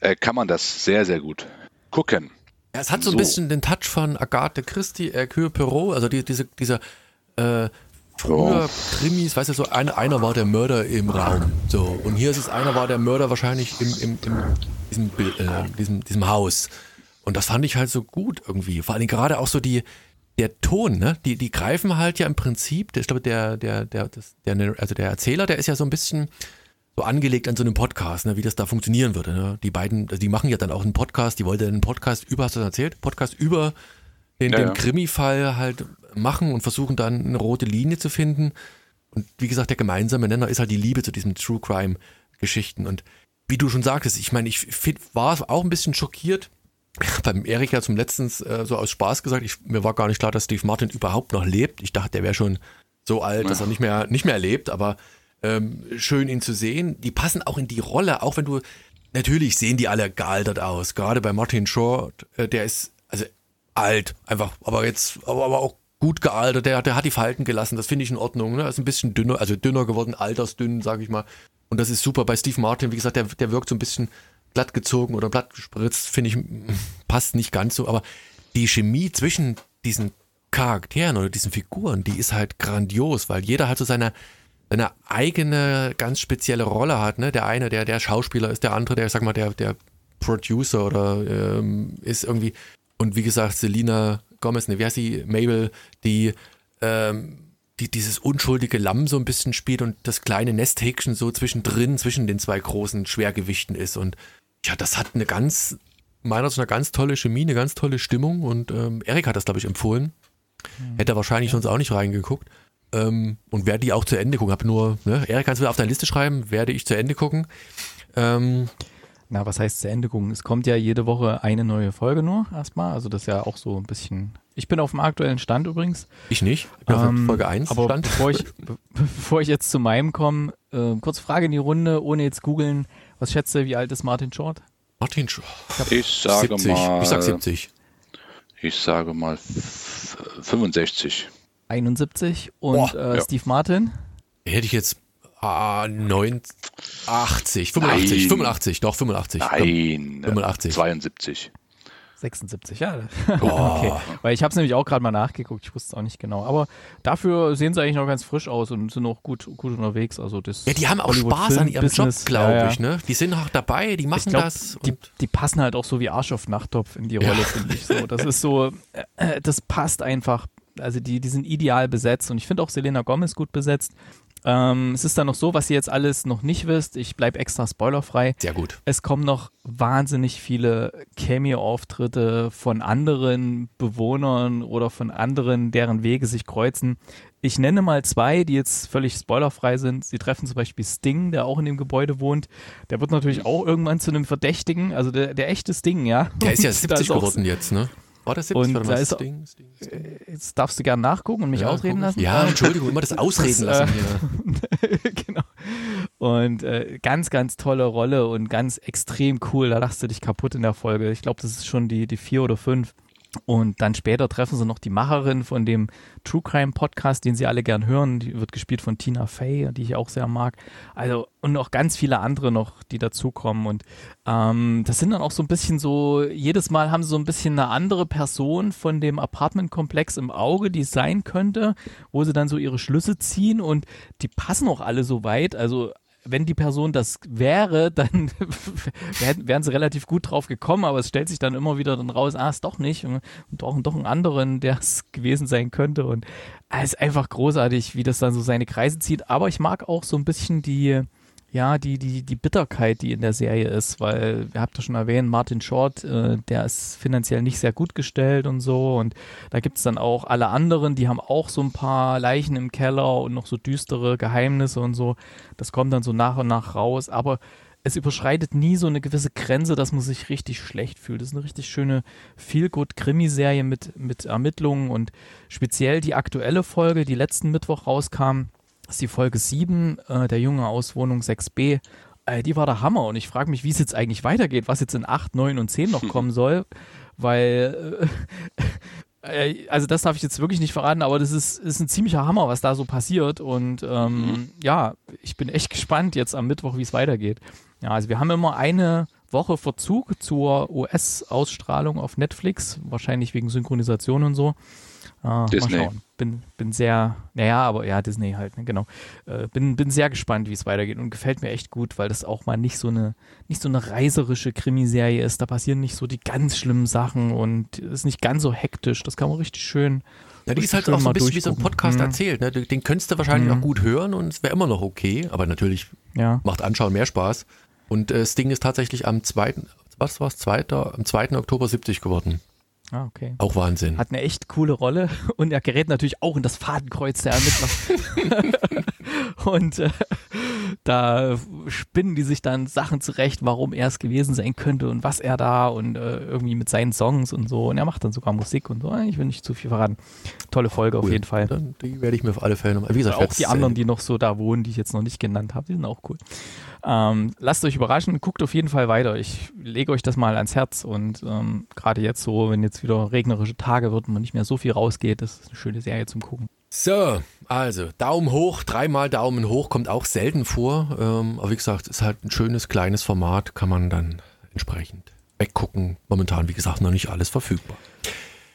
Speaker 3: äh, kann man das sehr, sehr gut gucken.
Speaker 2: Ja, es hat so, so. ein bisschen den Touch von Agathe Christie, Hercule Perot, also die, diese, dieser früher Krimis, weißt du, so ein, einer war der Mörder im Raum. So, und hier ist es, einer war der Mörder wahrscheinlich im, im, im diesem, äh, diesem, diesem Haus. Und das fand ich halt so gut irgendwie. Vor allem gerade auch so die, der Ton, ne? Die, die greifen halt ja im Prinzip, ich glaube, der, der, der, das, der, also der Erzähler, der ist ja so ein bisschen so angelegt an so einem Podcast, ne, wie das da funktionieren würde. Ne? Die beiden, also die machen ja dann auch einen Podcast, die wollten einen Podcast über, hast du das erzählt? Podcast über den, ja, den ja. Krimi-Fall halt machen und versuchen dann eine rote Linie zu finden. Und wie gesagt, der gemeinsame Nenner ist halt die Liebe zu diesen True Crime Geschichten. Und wie du schon sagtest, ich meine, ich war auch ein bisschen schockiert. Beim Erik ja zum letztens äh, so aus Spaß gesagt, ich, mir war gar nicht klar, dass Steve Martin überhaupt noch lebt. Ich dachte, der wäre schon so alt, ja. dass er nicht mehr, nicht mehr lebt, aber ähm, schön ihn zu sehen. Die passen auch in die Rolle, auch wenn du, natürlich sehen die alle gealtert aus. Gerade bei Martin Short, äh, der ist, also alt, einfach, aber jetzt, aber, aber auch gut gealtert, der, der hat die Falten gelassen, das finde ich in Ordnung. Ne? Ist ein bisschen dünner, also dünner geworden, altersdünn, sage ich mal. Und das ist super. Bei Steve Martin, wie gesagt, der, der wirkt so ein bisschen glatt gezogen oder glatt gespritzt, finde ich, passt nicht ganz so. Aber die Chemie zwischen diesen Charakteren oder diesen Figuren, die ist halt grandios, weil jeder halt so seine, seine eigene ganz spezielle Rolle hat. Ne? Der eine, der der Schauspieler ist, der andere, der, sag mal, der, der Producer oder ähm, ist irgendwie. Und wie gesagt, Selina Gomez, ne, wie heißt sie, Mabel, die, ähm, die dieses unschuldige Lamm so ein bisschen spielt und das kleine Nesthäkchen so zwischendrin, zwischen den zwei großen Schwergewichten ist. Und ja, das hat eine ganz, meiner so eine ganz tolle Chemie, eine ganz tolle Stimmung. Und ähm, Erik hat das, glaube ich, empfohlen. Mhm. Hätte er wahrscheinlich ja. sonst auch nicht reingeguckt. Ähm, und werde die auch zu Ende gucken. Habe nur, ne, Erik, kannst du auf deine Liste schreiben, werde ich zu Ende gucken. Ähm,
Speaker 1: na, was heißt zu Ende gucken? Es kommt ja jede Woche eine neue Folge nur erstmal. Also das ist ja auch so ein bisschen. Ich bin auf dem aktuellen Stand übrigens.
Speaker 2: Ich nicht. Ich bin auf
Speaker 1: Ähm,
Speaker 2: Folge 1
Speaker 1: aber
Speaker 2: stand.
Speaker 1: Bevor ich, be bevor ich jetzt zu meinem komme, äh, kurze Frage in die Runde, ohne jetzt googeln. Was schätzt du, wie alt ist Martin Short?
Speaker 2: Martin Sch
Speaker 3: Ich sage
Speaker 2: 70.
Speaker 3: mal,
Speaker 2: Ich sag 70.
Speaker 3: ich sage mal f- 65.
Speaker 1: 71. Und äh,
Speaker 3: ja.
Speaker 1: Steve Martin?
Speaker 2: Hätte ich jetzt ah, 9, 80, 85,
Speaker 3: Nein.
Speaker 2: 85, doch 85. Komm.
Speaker 3: Nein,
Speaker 2: 85.
Speaker 3: 72.
Speaker 1: 76, ja.
Speaker 2: Boah.
Speaker 1: Okay, weil ich habe es nämlich auch gerade mal nachgeguckt, ich wusste es auch nicht genau. Aber dafür sehen sie eigentlich noch ganz frisch aus und sind auch gut, gut unterwegs. Also das
Speaker 2: Ja, die haben auch
Speaker 1: Hollywood
Speaker 2: Spaß an ihrem Job,
Speaker 1: Film-Business,
Speaker 2: glaube
Speaker 1: ja, ja.
Speaker 2: ich. Ne? Die sind auch dabei, die machen
Speaker 1: glaub,
Speaker 2: das.
Speaker 1: die, die passen halt auch so wie Arsch auf Nachttopf in die Rolle,
Speaker 2: Ja.
Speaker 1: finde ich so. Das ist so, äh, das passt einfach. Also die, die sind ideal besetzt und ich finde auch Selena Gomez gut besetzt. Ähm, es ist dann noch so, was ihr jetzt alles noch nicht wisst. Ich bleibe extra spoilerfrei.
Speaker 2: Sehr gut.
Speaker 1: Es kommen noch wahnsinnig viele Cameo-Auftritte von anderen Bewohnern oder von anderen, deren Wege sich kreuzen. Ich nenne mal zwei, die jetzt völlig spoilerfrei sind. Sie treffen zum Beispiel Sting, der auch in dem Gebäude wohnt. Der wird natürlich auch irgendwann zu einem Verdächtigen, also der, der echte Sting, ja.
Speaker 2: Der ist ja
Speaker 1: Und da
Speaker 2: 70
Speaker 1: auch-
Speaker 2: geworden jetzt, ne? War der 70?
Speaker 1: Und da ist-
Speaker 2: Sting, Sting, Sting.
Speaker 1: Jetzt darfst du gerne nachgucken und mich
Speaker 2: Ja,
Speaker 1: ausreden lassen.
Speaker 2: Ja, Entschuldigung, immer das Ausreden
Speaker 1: Das, äh,
Speaker 2: lassen hier.
Speaker 1: genau. Und äh, ganz, ganz tolle Rolle und ganz extrem cool. Da lachst du dich kaputt in der Folge. Ich glaube, das ist schon die, die vier oder fünf. Und dann später treffen sie noch die Macherin von dem True Crime Podcast, den sie alle gern hören. Die wird gespielt von Tina Fey, die ich auch sehr mag. Also, und noch ganz viele andere noch, die dazukommen. Und ähm, das sind dann auch so ein bisschen so, jedes Mal haben sie so ein bisschen eine andere Person von dem Apartmentkomplex im Auge, die es sein könnte, wo sie dann so ihre Schlüsse ziehen und die passen auch alle so weit. Also wenn die Person das wäre, dann wären sie relativ gut drauf gekommen, aber es stellt sich dann immer wieder dann raus, ah, ist doch nicht und doch, doch einen anderen, der es gewesen sein könnte und ah, es ist einfach großartig, wie das dann so seine Kreise zieht, aber ich mag auch so ein bisschen die, ja, die, die, die Bitterkeit, die in der Serie ist, weil, ihr habt ja schon erwähnt, Martin Short, äh, der ist finanziell nicht sehr gut gestellt und so und da gibt es dann auch alle anderen, die haben auch so ein paar Leichen im Keller und noch so düstere Geheimnisse und so. Das kommt dann so nach und nach raus, aber es überschreitet nie so eine gewisse Grenze, dass man sich richtig schlecht fühlt. Das ist eine richtig schöne Feel-Good-Krimiserie mit, mit Ermittlungen und speziell die aktuelle Folge, die letzten Mittwoch rauskam, ist die Folge 7, äh, der Junge aus Wohnung 6b. Äh, die war der Hammer und ich frage mich, wie es jetzt eigentlich weitergeht, was jetzt in 8, 9 und 10 noch kommen soll, weil äh, äh, also das darf ich jetzt wirklich nicht verraten, aber das ist, ist ein ziemlicher Hammer, was da so passiert und ähm, ja, ich bin echt gespannt jetzt am Mittwoch, wie es weitergeht. Ja, also wir haben immer eine Woche Verzug zur US-Ausstrahlung auf Netflix, wahrscheinlich wegen Synchronisation und so. Ah,
Speaker 3: Disney.
Speaker 1: Mal schauen. Bin, bin sehr, naja, aber ja, Disney halt, ne, genau. Äh, bin, bin sehr gespannt, wie es weitergeht und gefällt mir echt gut, weil das auch mal nicht so eine, nicht so eine reiserische Krimiserie ist. Da passieren nicht so die ganz schlimmen Sachen und ist nicht ganz so hektisch. Das kann man richtig schön.
Speaker 2: Ja, die ist halt auch so
Speaker 1: mal
Speaker 2: ein bisschen wie so ein. Podcast
Speaker 1: Mhm.
Speaker 2: erzählt. Ne? Den könntest du wahrscheinlich
Speaker 1: Mhm.
Speaker 2: auch gut hören und es wäre immer noch okay. Aber natürlich
Speaker 1: Ja.
Speaker 2: macht Anschauen mehr Spaß. Und äh, Sting ist tatsächlich am 2. Was war's? 2. Am 2. Oktober 70 geworden.
Speaker 1: Ah, okay.
Speaker 2: Auch Wahnsinn.
Speaker 1: Hat eine echt coole Rolle und er gerät natürlich auch in das Fadenkreuz der Ermittler. und äh, da spinnen die sich dann Sachen zurecht, warum er es gewesen sein könnte und was er da und äh, irgendwie mit seinen Songs und so. Und er macht dann sogar Musik und so. Ich will nicht zu viel verraten. Tolle Folge auf
Speaker 2: Cool.
Speaker 1: jeden Fall.
Speaker 2: Dann, die werde ich mir auf alle Fälle nochmal. Wie gesagt,
Speaker 1: auch die anderen, die noch so da wohnen, die ich jetzt noch nicht genannt habe, die sind auch cool. Ähm, lasst euch überraschen, guckt auf jeden Fall weiter. Ich lege euch das mal ans Herz und ähm, gerade jetzt so, wenn jetzt wieder regnerische Tage wird und man nicht mehr so viel rausgeht, das ist eine schöne Serie zum Gucken.
Speaker 2: So, also Daumen hoch, dreimal Daumen hoch kommt auch selten vor. Ähm, aber wie gesagt, ist halt ein schönes kleines Format, kann man dann entsprechend weggucken. Momentan, wie gesagt, noch nicht alles verfügbar.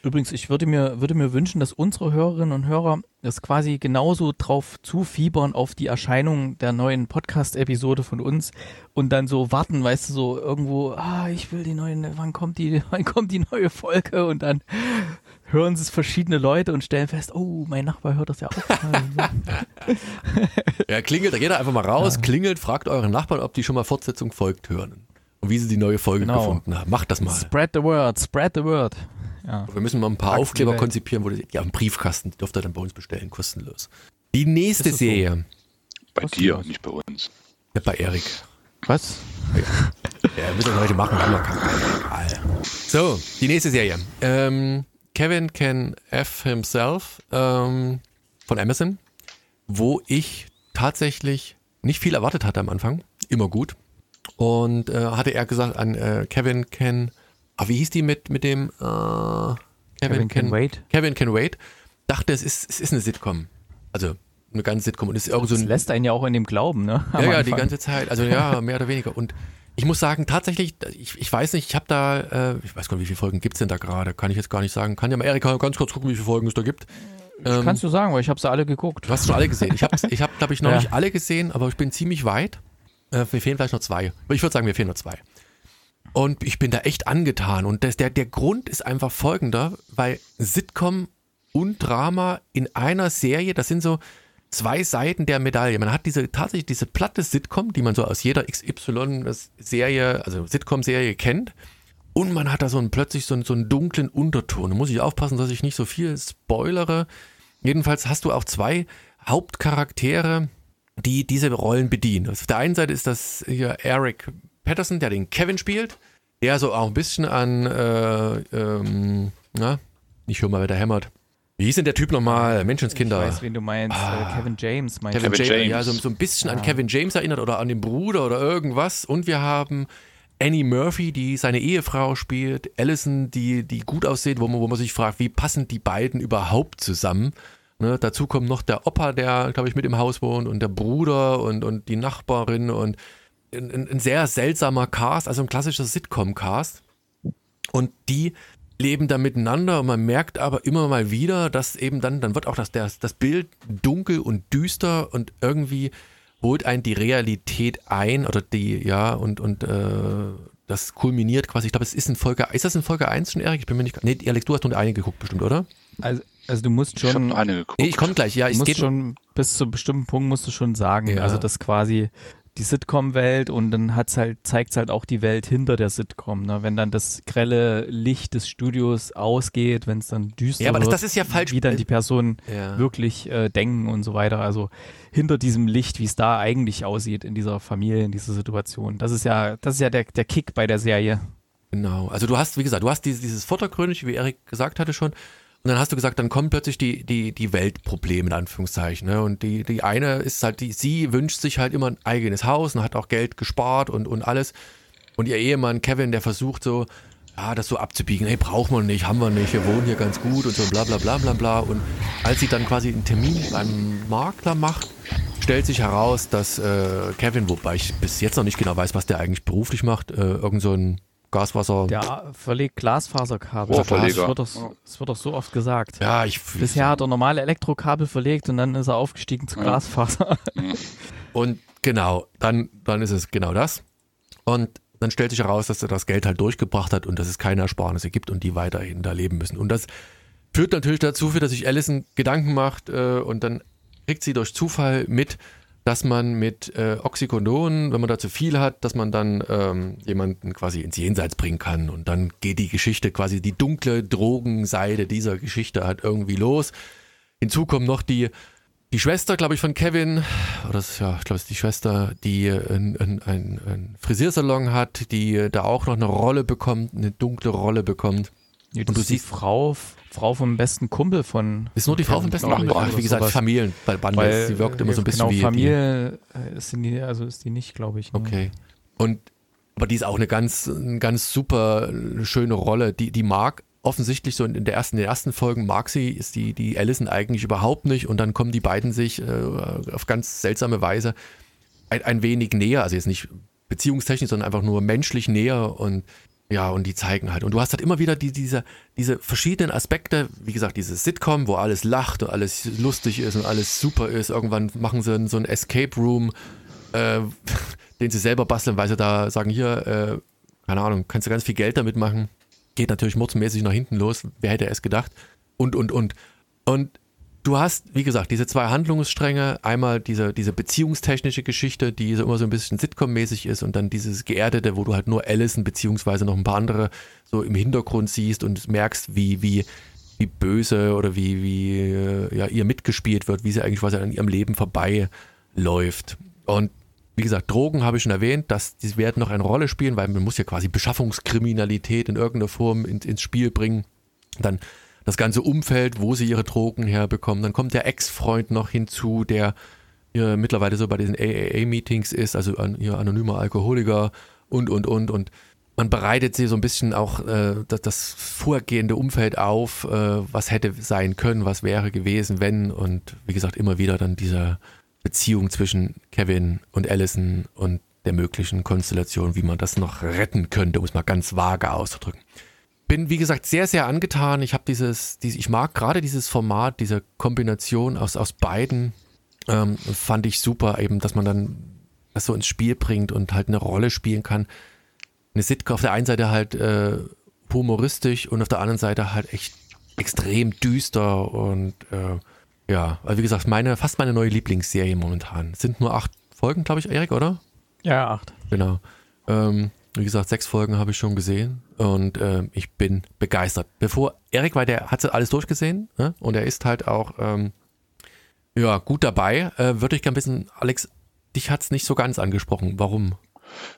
Speaker 1: Übrigens, ich würde mir, würde mir wünschen, dass unsere Hörerinnen und Hörer das quasi genauso drauf zufiebern auf die Erscheinung der neuen Podcast-Episode von uns und dann so warten, weißt du, so irgendwo, ah, ich will die neuen, wann kommt die, wann kommt die neue Folge und dann hören es verschiedene Leute und stellen fest, oh, mein Nachbar hört das ja auch.
Speaker 2: Ja, klingelt, da geht er einfach mal raus, klingelt, fragt euren Nachbarn, ob die schon mal Fortsetzung folgt hören. Und wie sie die neue Folge
Speaker 1: Genau.
Speaker 2: gefunden haben. Macht das mal.
Speaker 1: spread the word, spread the word. Ja.
Speaker 2: Wir müssen mal ein paar
Speaker 1: Sag's
Speaker 2: Aufkleber konzipieren, wo das, ja, einen Briefkasten, die dürft ihr dann bei uns bestellen, kostenlos. Die nächste
Speaker 1: so?
Speaker 2: Serie,
Speaker 3: Bei dir, nicht bei uns.
Speaker 2: ja, bei Erik.
Speaker 1: Was?
Speaker 2: Ja, müssen wir heute machen, haben wir egal. So, die nächste Serie. Ähm, Kevin Can F Himself ähm, von Amazon, wo ich tatsächlich nicht viel erwartet hatte am Anfang. Immer gut. Und äh, hatte er gesagt an äh, Kevin Can, ah, wie hieß die mit, mit dem äh, Kevin,
Speaker 1: Kevin Can Wait.
Speaker 2: Kevin Can Wait. Dachte, es ist, es ist eine Sitcom. Also eine ganze Sitcom. Und es ist irgend so
Speaker 1: Das
Speaker 2: ein
Speaker 1: lässt einen ja auch in dem glauben, ne? Am
Speaker 2: ja, ja, die ganze Zeit. Also ja, mehr oder weniger. Und ich muss sagen, tatsächlich, ich, ich weiß nicht, ich habe da, äh, ich weiß gar nicht, wie viele Folgen gibt's denn da gerade? Kann ich jetzt gar nicht sagen. Kann ja mal Erika ganz kurz gucken, wie viele Folgen es da gibt. Ähm,
Speaker 1: Kannst du sagen, weil ich habe sie alle geguckt.
Speaker 2: du hast schon alle gesehen. Ich habe, ich hab, glaube ich, noch
Speaker 1: Ja.
Speaker 2: nicht alle gesehen, aber ich bin ziemlich weit. Äh, mir fehlen vielleicht noch zwei. Aber ich würde sagen, mir fehlen noch zwei. Und ich bin da echt angetan. Und das, der, der Grund ist einfach folgender, weil Sitcom und Drama in einer Serie, das sind so zwei Seiten der Medaille. Man hat diese tatsächlich diese platte Sitcom, die man so aus jeder XY-Serie, also Sitcom-Serie kennt. Und man hat da so einen, plötzlich so einen, so einen dunklen Unterton. Da muss ich aufpassen, dass ich nicht so viel spoilere. Jedenfalls hast du auch zwei Hauptcharaktere, die diese Rollen bedienen. Auf der einen Seite ist das hier Eric Patterson, der den Kevin spielt, der so auch ein bisschen an, äh, ähm, na, ich höre mal, wer da hämmert. Wie hieß denn der Typ nochmal? Menschenskinder.
Speaker 1: Ich weiß, wen du meinst. Äh, Kevin James meinst
Speaker 2: Kevin,
Speaker 1: du?
Speaker 3: Kevin
Speaker 2: James,
Speaker 3: James.
Speaker 2: ja, so, so ein bisschen an Kevin James erinnert oder an den Bruder oder irgendwas. Und wir haben Annie Murphy, die seine Ehefrau spielt, Allison, die, die gut aussieht, wo man, wo man sich fragt, wie passen die beiden überhaupt zusammen? Ne, dazu kommt noch der Opa, der, glaube ich, mit im Haus wohnt und der Bruder und, und die Nachbarin und ein, ein, ein sehr seltsamer Cast, also ein klassischer Sitcom-Cast. Und die leben da miteinander und man merkt aber immer mal wieder, dass eben dann, dann wird auch das, das, das Bild dunkel und düster und irgendwie holt einen die Realität ein oder die, ja, und, und äh, das kulminiert quasi, ich glaube, es ist in Folge, ist das in Folge 1 schon, Erik? Ich bin mir nicht, nee, Alex, du hast nur eine geguckt bestimmt, oder?
Speaker 1: Also, also du musst
Speaker 3: Ich habe
Speaker 1: schon,
Speaker 3: eine geguckt.
Speaker 2: Nee, ich komme gleich, ja,
Speaker 1: musst
Speaker 2: geht
Speaker 1: schon bis zu einem bestimmten Punkt musst du schon sagen,
Speaker 2: Ja.
Speaker 1: also das quasi die Sitcom-Welt und dann hat's halt, zeigt's halt auch die Welt hinter der Sitcom, ne? Wenn dann das grelle Licht des Studios ausgeht, wenn es dann düster
Speaker 2: Ja, aber das-
Speaker 1: wird,
Speaker 2: das ist ja falsch.
Speaker 1: wie dann die Personen
Speaker 2: Ja.
Speaker 1: wirklich äh, denken und so weiter. Also hinter diesem Licht, wie es da eigentlich aussieht in dieser Familie, in dieser Situation. Das ist ja, das ist ja der, der Kick bei der Serie.
Speaker 2: Genau. Also du hast, wie gesagt, du hast dieses, dieses Vordergründige, wie Erik gesagt hatte schon. Und dann hast du gesagt, dann kommen plötzlich die, die, die Weltprobleme in Anführungszeichen. Ne? Und die, die eine ist halt, die, sie wünscht sich halt immer ein eigenes Haus und hat auch Geld gespart und, und alles. Und ihr Ehemann Kevin, der versucht so, ja, das so abzubiegen. Hey, brauchen wir nicht, haben wir nicht, wir wohnen hier ganz gut und so bla bla bla bla bla. Und als sie dann quasi einen Termin beim Makler macht, stellt sich heraus, dass äh, Kevin, wobei ich bis jetzt noch nicht genau weiß, was der eigentlich beruflich macht, äh, irgend so ein Gaswasser.
Speaker 1: Der verlegt Glasfaserkabel.
Speaker 3: Rohrverleger.
Speaker 1: Das wird, doch, das wird doch so oft gesagt.
Speaker 2: Ja, ich.
Speaker 1: Bisher hat er normale Elektrokabel verlegt und dann ist er aufgestiegen zu Glasfaser.
Speaker 2: Und genau, dann, dann ist es genau das. Und dann stellt sich heraus, dass er das Geld halt durchgebracht hat und dass es keine Ersparnisse gibt und die weiterhin da leben müssen. Und das führt natürlich dazu, dass sich Allison Gedanken macht äh, und dann kriegt sie durch Zufall mit, dass man mit äh, Oxycodon, wenn man da zu viel hat, dass man dann ähm, jemanden quasi ins Jenseits bringen kann. Und dann geht die Geschichte quasi, die dunkle Drogenseite dieser Geschichte halt irgendwie los. Hinzu kommt noch die, die Schwester, glaube ich, von Kevin, oder ist ja, ich glaube, es ist die Schwester, die einen ein, Frisiersalon hat, die da auch noch eine Rolle bekommt, eine dunkle Rolle bekommt.
Speaker 1: Nee,
Speaker 2: Und du siehst-
Speaker 1: Frau, Frau vom besten Kumpel von.
Speaker 2: Ist nur die Frau vom besten Nachbar.
Speaker 1: oder
Speaker 2: Wie gesagt,
Speaker 1: sowas.
Speaker 2: Familien bei Bande,
Speaker 1: Weil,
Speaker 2: sie wirkt immer so ein bisschen
Speaker 1: genau,
Speaker 2: wie.
Speaker 1: Familie äh, ist die, also ist die nicht, glaube ich. Ne?
Speaker 2: Okay. Und aber die ist auch eine ganz, eine ganz super schöne Rolle. Die, die mag offensichtlich so in der ersten, in den ersten Folgen mag sie, ist die, die Allison eigentlich überhaupt nicht und dann kommen die beiden sich äh, auf ganz seltsame Weise ein, ein wenig näher, also jetzt nicht beziehungstechnisch, sondern einfach nur menschlich näher und ja, und die zeigen halt. Und du hast halt immer wieder die, diese, diese verschiedenen Aspekte, wie gesagt, dieses Sitcom, wo alles lacht und alles lustig ist und alles super ist. Irgendwann machen sie so ein Escape Room, äh, den sie selber basteln, weil sie da sagen, hier, äh, keine Ahnung, kannst du ganz viel Geld damit machen. Geht natürlich mordsmäßig nach hinten los. Wer hätte es gedacht? Und, und, und. Und du hast, wie gesagt, diese zwei Handlungsstränge. Einmal diese, diese beziehungstechnische Geschichte, die so immer so ein bisschen Sitcom-mäßig ist und dann dieses Geerdete, wo du halt nur Allison beziehungsweise noch ein paar andere so im Hintergrund siehst und merkst, wie, wie, wie böse oder wie, wie äh, ja, ihr mitgespielt wird, wie sie eigentlich quasi an ihrem Leben vorbeiläuft. Und wie gesagt, Drogen habe ich schon erwähnt, dass die werden noch eine Rolle spielen, weil man muss ja quasi Beschaffungskriminalität in irgendeiner Form in, ins Spiel bringen. Dann das ganze Umfeld, wo sie ihre Drogen herbekommen. Dann kommt der Ex-Freund noch hinzu, der ja, mittlerweile so bei diesen AAA-Meetings ist, also an, ja, anonymer Alkoholiker und, und, und. Und man bereitet sie so ein bisschen auch äh, das, das, vorgehende Umfeld auf, äh, was hätte sein können, was wäre gewesen, wenn. Und wie gesagt, immer wieder dann diese Beziehung zwischen Kevin und Allison und der möglichen Konstellation, wie man das noch retten könnte, um es mal ganz vage auszudrücken bin, wie gesagt, sehr, sehr angetan. Ich habe dieses, dieses, ich mag gerade dieses Format, diese Kombination aus, aus beiden, ähm, fand ich super, eben, dass man dann das so ins Spiel bringt und halt eine Rolle spielen kann. Eine Sitcom auf der einen Seite halt äh, humoristisch und auf der anderen Seite halt echt extrem düster und äh, ja, also wie gesagt, meine, fast meine neue Lieblingsserie momentan. Sind nur acht Folgen, glaube ich, Erik, oder?
Speaker 1: Ja, acht.
Speaker 2: Genau. Ähm, wie gesagt, sechs Folgen habe ich schon gesehen und äh, ich bin begeistert. Bevor Erik, weil der hat alles durchgesehen ne? und er ist halt auch ähm, ja gut dabei, äh, würde ich gerne wissen, Alex, dich hat es nicht so ganz angesprochen. Warum?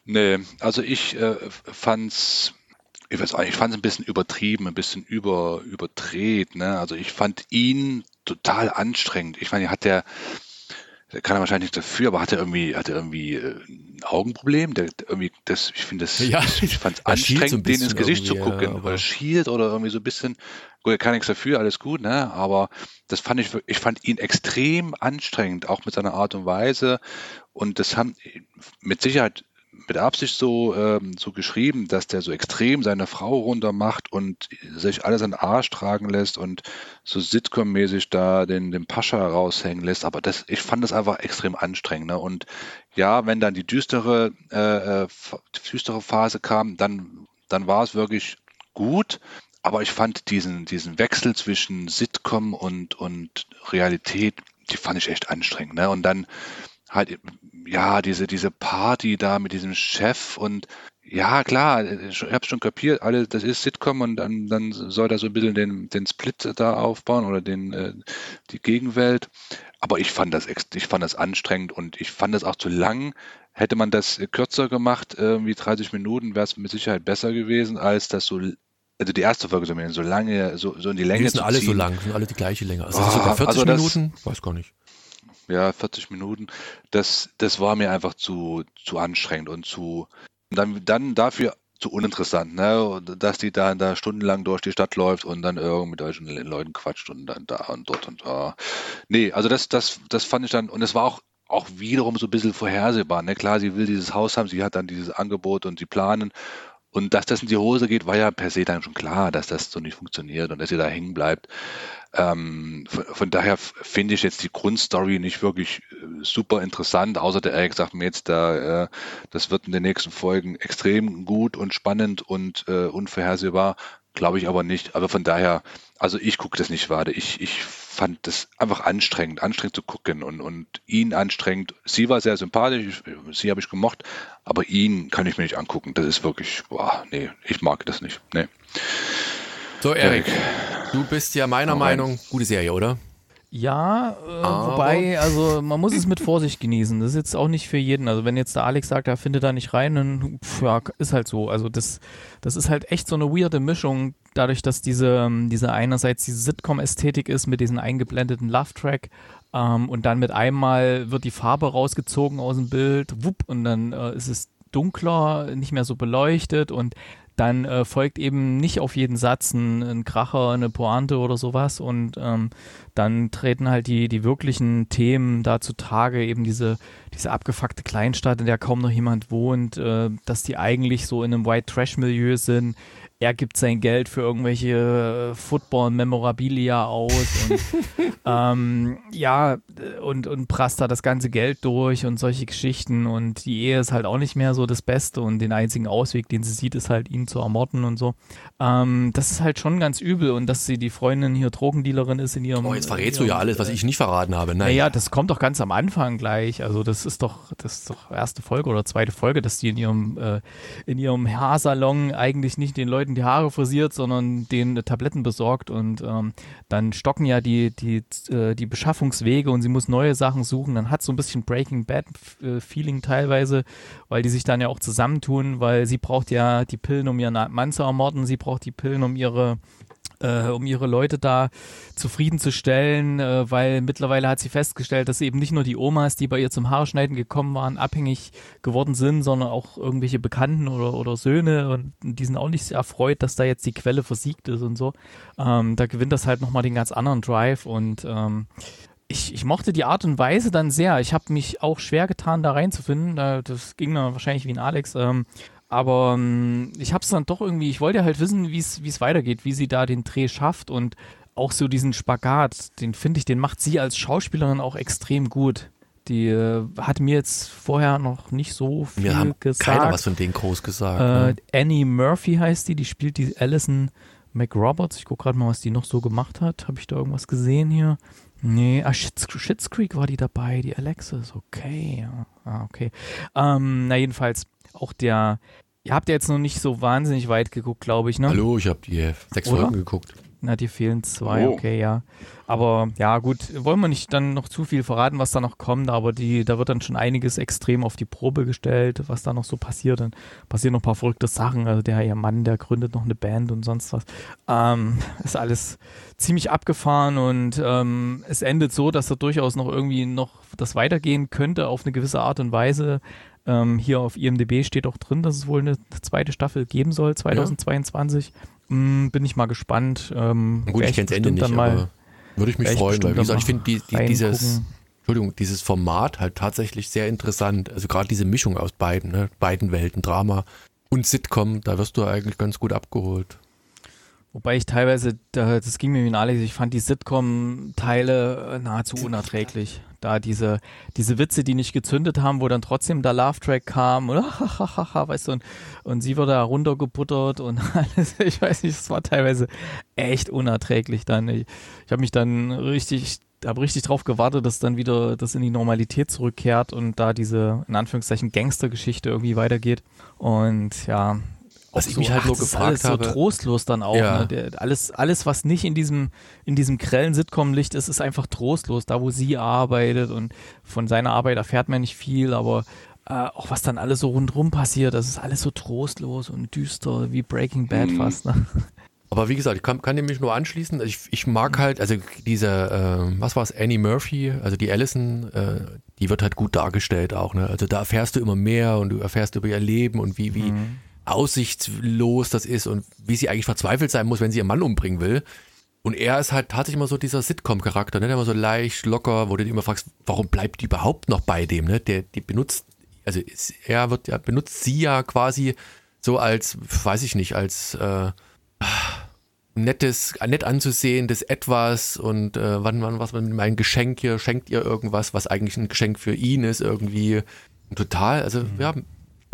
Speaker 3: Nee, also ich äh, fand's ich weiß nicht, ich fand es ein bisschen übertrieben, ein bisschen über, überdreht. Ne? Also ich fand ihn total anstrengend. Ich meine, hat der, der kann er wahrscheinlich nicht dafür, aber hat er irgendwie, hat er irgendwie äh, ein Augenproblem? Der irgendwie, das, ich finde das,
Speaker 2: ja,
Speaker 3: ich fand es anstrengend, so den ins Gesicht zu gucken. Ja, oder schielt oder irgendwie so ein bisschen, gut, er kann nichts dafür, alles gut, ne? Aber das fand ich, ich fand ihn extrem anstrengend, auch mit seiner Art und Weise. Und das haben mit Sicherheit mit Absicht so, ähm, so geschrieben, dass der so extrem seine Frau runter macht und sich alles an den Arsch tragen lässt und so Sitcom-mäßig da den, den Pascha raushängen lässt. Aber das, ich fand das einfach extrem anstrengend. Ne? Und ja, wenn dann die düstere, äh, äh düstere Phase kam, dann, dann war es wirklich gut. Aber ich fand diesen, diesen Wechsel zwischen Sitcom und, und Realität, die fand ich echt anstrengend. Ne? Und dann halt, ja, diese, diese Party da mit diesem Chef und ja, klar, ich habe schon kapiert, alle, das ist Sitcom und dann, dann soll er so ein bisschen den, den Split da aufbauen oder den, äh, die Gegenwelt. Aber ich fand das ich fand das anstrengend und ich fand das auch zu lang. Hätte man das kürzer gemacht, irgendwie 30 Minuten, wäre es mit Sicherheit besser gewesen, als das so also die erste Folge so, so lange, so, so in die Länge
Speaker 2: die sind alle ziehen. so lang, sind alle die gleiche Länge. Also oh, sogar 40 also das, Minuten, weiß gar nicht
Speaker 3: ja, 40 Minuten, das, das war mir einfach zu, zu anstrengend und zu, dann, dann dafür zu uninteressant, ne? dass die da, da stundenlang durch die Stadt läuft und dann irgendwie mit solchen Leuten quatscht und dann da und dort und da. Nee, also das, das, das fand ich dann, und es war auch, auch wiederum so ein bisschen vorhersehbar. Ne? Klar, sie will dieses Haus haben, sie hat dann dieses Angebot und sie planen und dass das in die Hose geht, war ja per se dann schon klar, dass das so nicht funktioniert und dass sie da hängen bleibt. Ähm, von, von, daher finde ich jetzt die Grundstory nicht wirklich äh, super interessant, außer der Eric sagt mir jetzt, da, äh, das wird in den nächsten Folgen extrem gut und spannend und äh, unvorhersehbar. Glaube ich aber nicht. Aber von daher, also ich gucke das nicht weiter. Ich, ich fand das einfach anstrengend, anstrengend zu gucken und, und ihn anstrengend. Sie war sehr sympathisch, sie habe ich gemocht, aber ihn kann ich mir nicht angucken. Das ist wirklich, boah, nee, ich mag das nicht. Nee.
Speaker 2: So, Erik, du bist ja meiner Meinung, gute Serie, oder?
Speaker 1: Ja, äh, wobei, also man muss es mit Vorsicht genießen. Das ist jetzt auch nicht für jeden. Also wenn jetzt der Alex sagt, er findet da nicht rein, dann pff, ja, ist halt so. Also das, das ist halt echt so eine weirde Mischung, dadurch, dass diese, ähm, diese einerseits diese Sitcom-Ästhetik ist mit diesem eingeblendeten Love-Track ähm, und dann mit einmal wird die Farbe rausgezogen aus dem Bild, wupp, und dann äh, ist es dunkler, nicht mehr so beleuchtet und dann äh, folgt eben nicht auf jeden Satz ein, ein Kracher, eine Pointe oder sowas und ähm, dann treten halt die, die wirklichen Themen da zutage, eben diese, diese abgefuckte Kleinstadt, in der kaum noch jemand wohnt, äh, dass die eigentlich so in einem White Trash Milieu sind, er gibt sein Geld für irgendwelche äh, Football-Memorabilia aus und ähm, ja, und, und prasst da das ganze Geld durch und solche Geschichten und die Ehe ist halt auch nicht mehr so das Beste und den einzigen Ausweg, den sie sieht, ist halt ihn zu ermorden und so. Ähm, das ist halt schon ganz übel und dass sie die Freundin hier Drogendealerin ist in ihrem.
Speaker 2: Oh, jetzt verrätst du ja alles, was ich nicht verraten habe.
Speaker 1: Nein. Naja, das kommt doch ganz am Anfang gleich. Also das ist doch, das ist doch erste Folge oder zweite Folge, dass die in ihrem, äh, in ihrem Haarsalon eigentlich nicht den Leuten die Haare frisiert, sondern denen Tabletten besorgt und ähm, dann stocken ja die, die, äh, die Beschaffungswege und sie muss neue Sachen suchen. Dann hat so ein bisschen Breaking Bad äh, teilweise, weil die sich dann ja auch zusammentun, weil sie braucht ja die Pillen, um ihren Mann zu ermorden, sie braucht die Pillen, um ihre äh, um ihre Leute da zufriedenzustellen, äh, weil mittlerweile hat sie festgestellt, dass eben nicht nur die Omas, die bei ihr zum Haarschneiden gekommen waren, abhängig geworden sind, sondern auch irgendwelche Bekannten oder, oder Söhne und die sind auch nicht sehr erfreut, dass da jetzt die Quelle versiegt ist und so. Ähm, da gewinnt das halt nochmal den ganz anderen Drive und ähm, ich, ich, mochte die Art und Weise dann sehr. Ich habe mich auch schwer getan, da reinzufinden. Das ging dann wahrscheinlich wie ein Alex. Ähm, aber ähm, ich habe es dann doch irgendwie, ich wollte halt wissen, wie es weitergeht, wie sie da den Dreh schafft und auch so diesen Spagat, den finde ich, den macht sie als Schauspielerin auch extrem gut. Die äh, hat mir jetzt vorher noch nicht so viel
Speaker 2: mir haben
Speaker 1: gesagt.
Speaker 2: Keiner was von denen groß gesagt.
Speaker 1: Äh,
Speaker 2: ne?
Speaker 1: Annie Murphy heißt die, die spielt die Alison McRoberts. Ich gucke gerade mal, was die noch so gemacht hat. Habe ich da irgendwas gesehen hier? Nee, ah, Shits, Shits Creek war die dabei, die Alexis, okay, ja. Ah, okay. Ähm, na, jedenfalls, auch der, ihr habt ja jetzt noch nicht so wahnsinnig weit geguckt, glaube ich, ne?
Speaker 2: Hallo, ich habe die sechs
Speaker 1: Oder?
Speaker 2: Folgen geguckt.
Speaker 1: Na, dir fehlen zwei,
Speaker 3: Oh.
Speaker 1: okay, ja. Aber ja, gut, wollen wir nicht dann noch zu viel verraten, was da noch kommt, aber die, da wird dann schon einiges extrem auf die Probe gestellt, was da noch so passiert. Dann passieren noch ein paar verrückte Sachen. Also der ihr Mann, der gründet noch eine Band und sonst was. Ähm, ist alles ziemlich abgefahren und ähm, es endet so, dass da durchaus noch irgendwie noch das weitergehen könnte auf eine gewisse Art und Weise. Ähm, hier auf IMDb steht auch drin, dass es wohl eine zweite Staffel geben soll, 2022. Mm, bin ich mal gespannt. Ähm,
Speaker 2: Gut, ich kenne das Ende nicht,
Speaker 1: mal
Speaker 2: aber würde ich mich freuen, weil wie gesagt, ich finde die, die, dieses, Entschuldigung, dieses Format halt tatsächlich sehr interessant. Also gerade diese Mischung aus beiden, ne? beiden Welten, Drama und Sitcom, da wirst du eigentlich ganz gut abgeholt.
Speaker 1: Wobei ich teilweise, da, das ging mir wie Alex, ich fand die Sitcom-Teile äh, nahezu unerträglich. Da diese, diese Witze, die nicht gezündet haben, wo dann trotzdem der Love-Track kam und weißt du, und, und sie wurde da runtergebuttert und alles, ich weiß nicht, es war teilweise echt unerträglich dann. Ich, ich habe mich dann richtig, habe richtig drauf gewartet, dass dann wieder das in die Normalität zurückkehrt und da diese, in Anführungszeichen, Gangstergeschichte irgendwie weitergeht. Und ja,
Speaker 2: Was ich mich halt nur
Speaker 1: das ist
Speaker 2: gefragt
Speaker 1: alles
Speaker 2: habe-
Speaker 1: so trostlos dann auch.
Speaker 2: Ja.
Speaker 1: Ne? Der, alles, alles, was nicht in diesem, in diesem grellen Sitcom-Licht ist, ist einfach trostlos. Da, wo sie arbeitet und von seiner Arbeit erfährt man nicht viel, aber äh, auch was dann alles so rundrum passiert, das ist alles so trostlos und düster, wie Breaking Bad
Speaker 3: Mhm.
Speaker 1: fast. Ne?
Speaker 2: Aber wie gesagt, ich kann, kann dem mich nur anschließen. Also Ich, ich mag halt, also diese, äh, was war es, Annie Murphy, also die Allison, äh, die wird halt gut dargestellt auch. Ne? Also da erfährst du immer mehr und du erfährst über ihr Leben und wie, wie aussichtslos das ist und wie sie eigentlich verzweifelt sein muss, wenn sie ihren Mann umbringen will. Und er ist halt tatsächlich immer so dieser Sitcom-Charakter, ne? der immer so leicht, locker, wo du dich immer fragst, warum bleibt die überhaupt noch bei dem? Ne? Der, die benutzt, also er wird ja, benutzt sie ja quasi so als, weiß ich nicht, als äh, nettes, nett anzusehendes Etwas und äh, wann, wann, was man mein Geschenk hier, schenkt ihr irgendwas, was eigentlich ein Geschenk für ihn ist, irgendwie total, also
Speaker 1: Mhm.
Speaker 2: ja,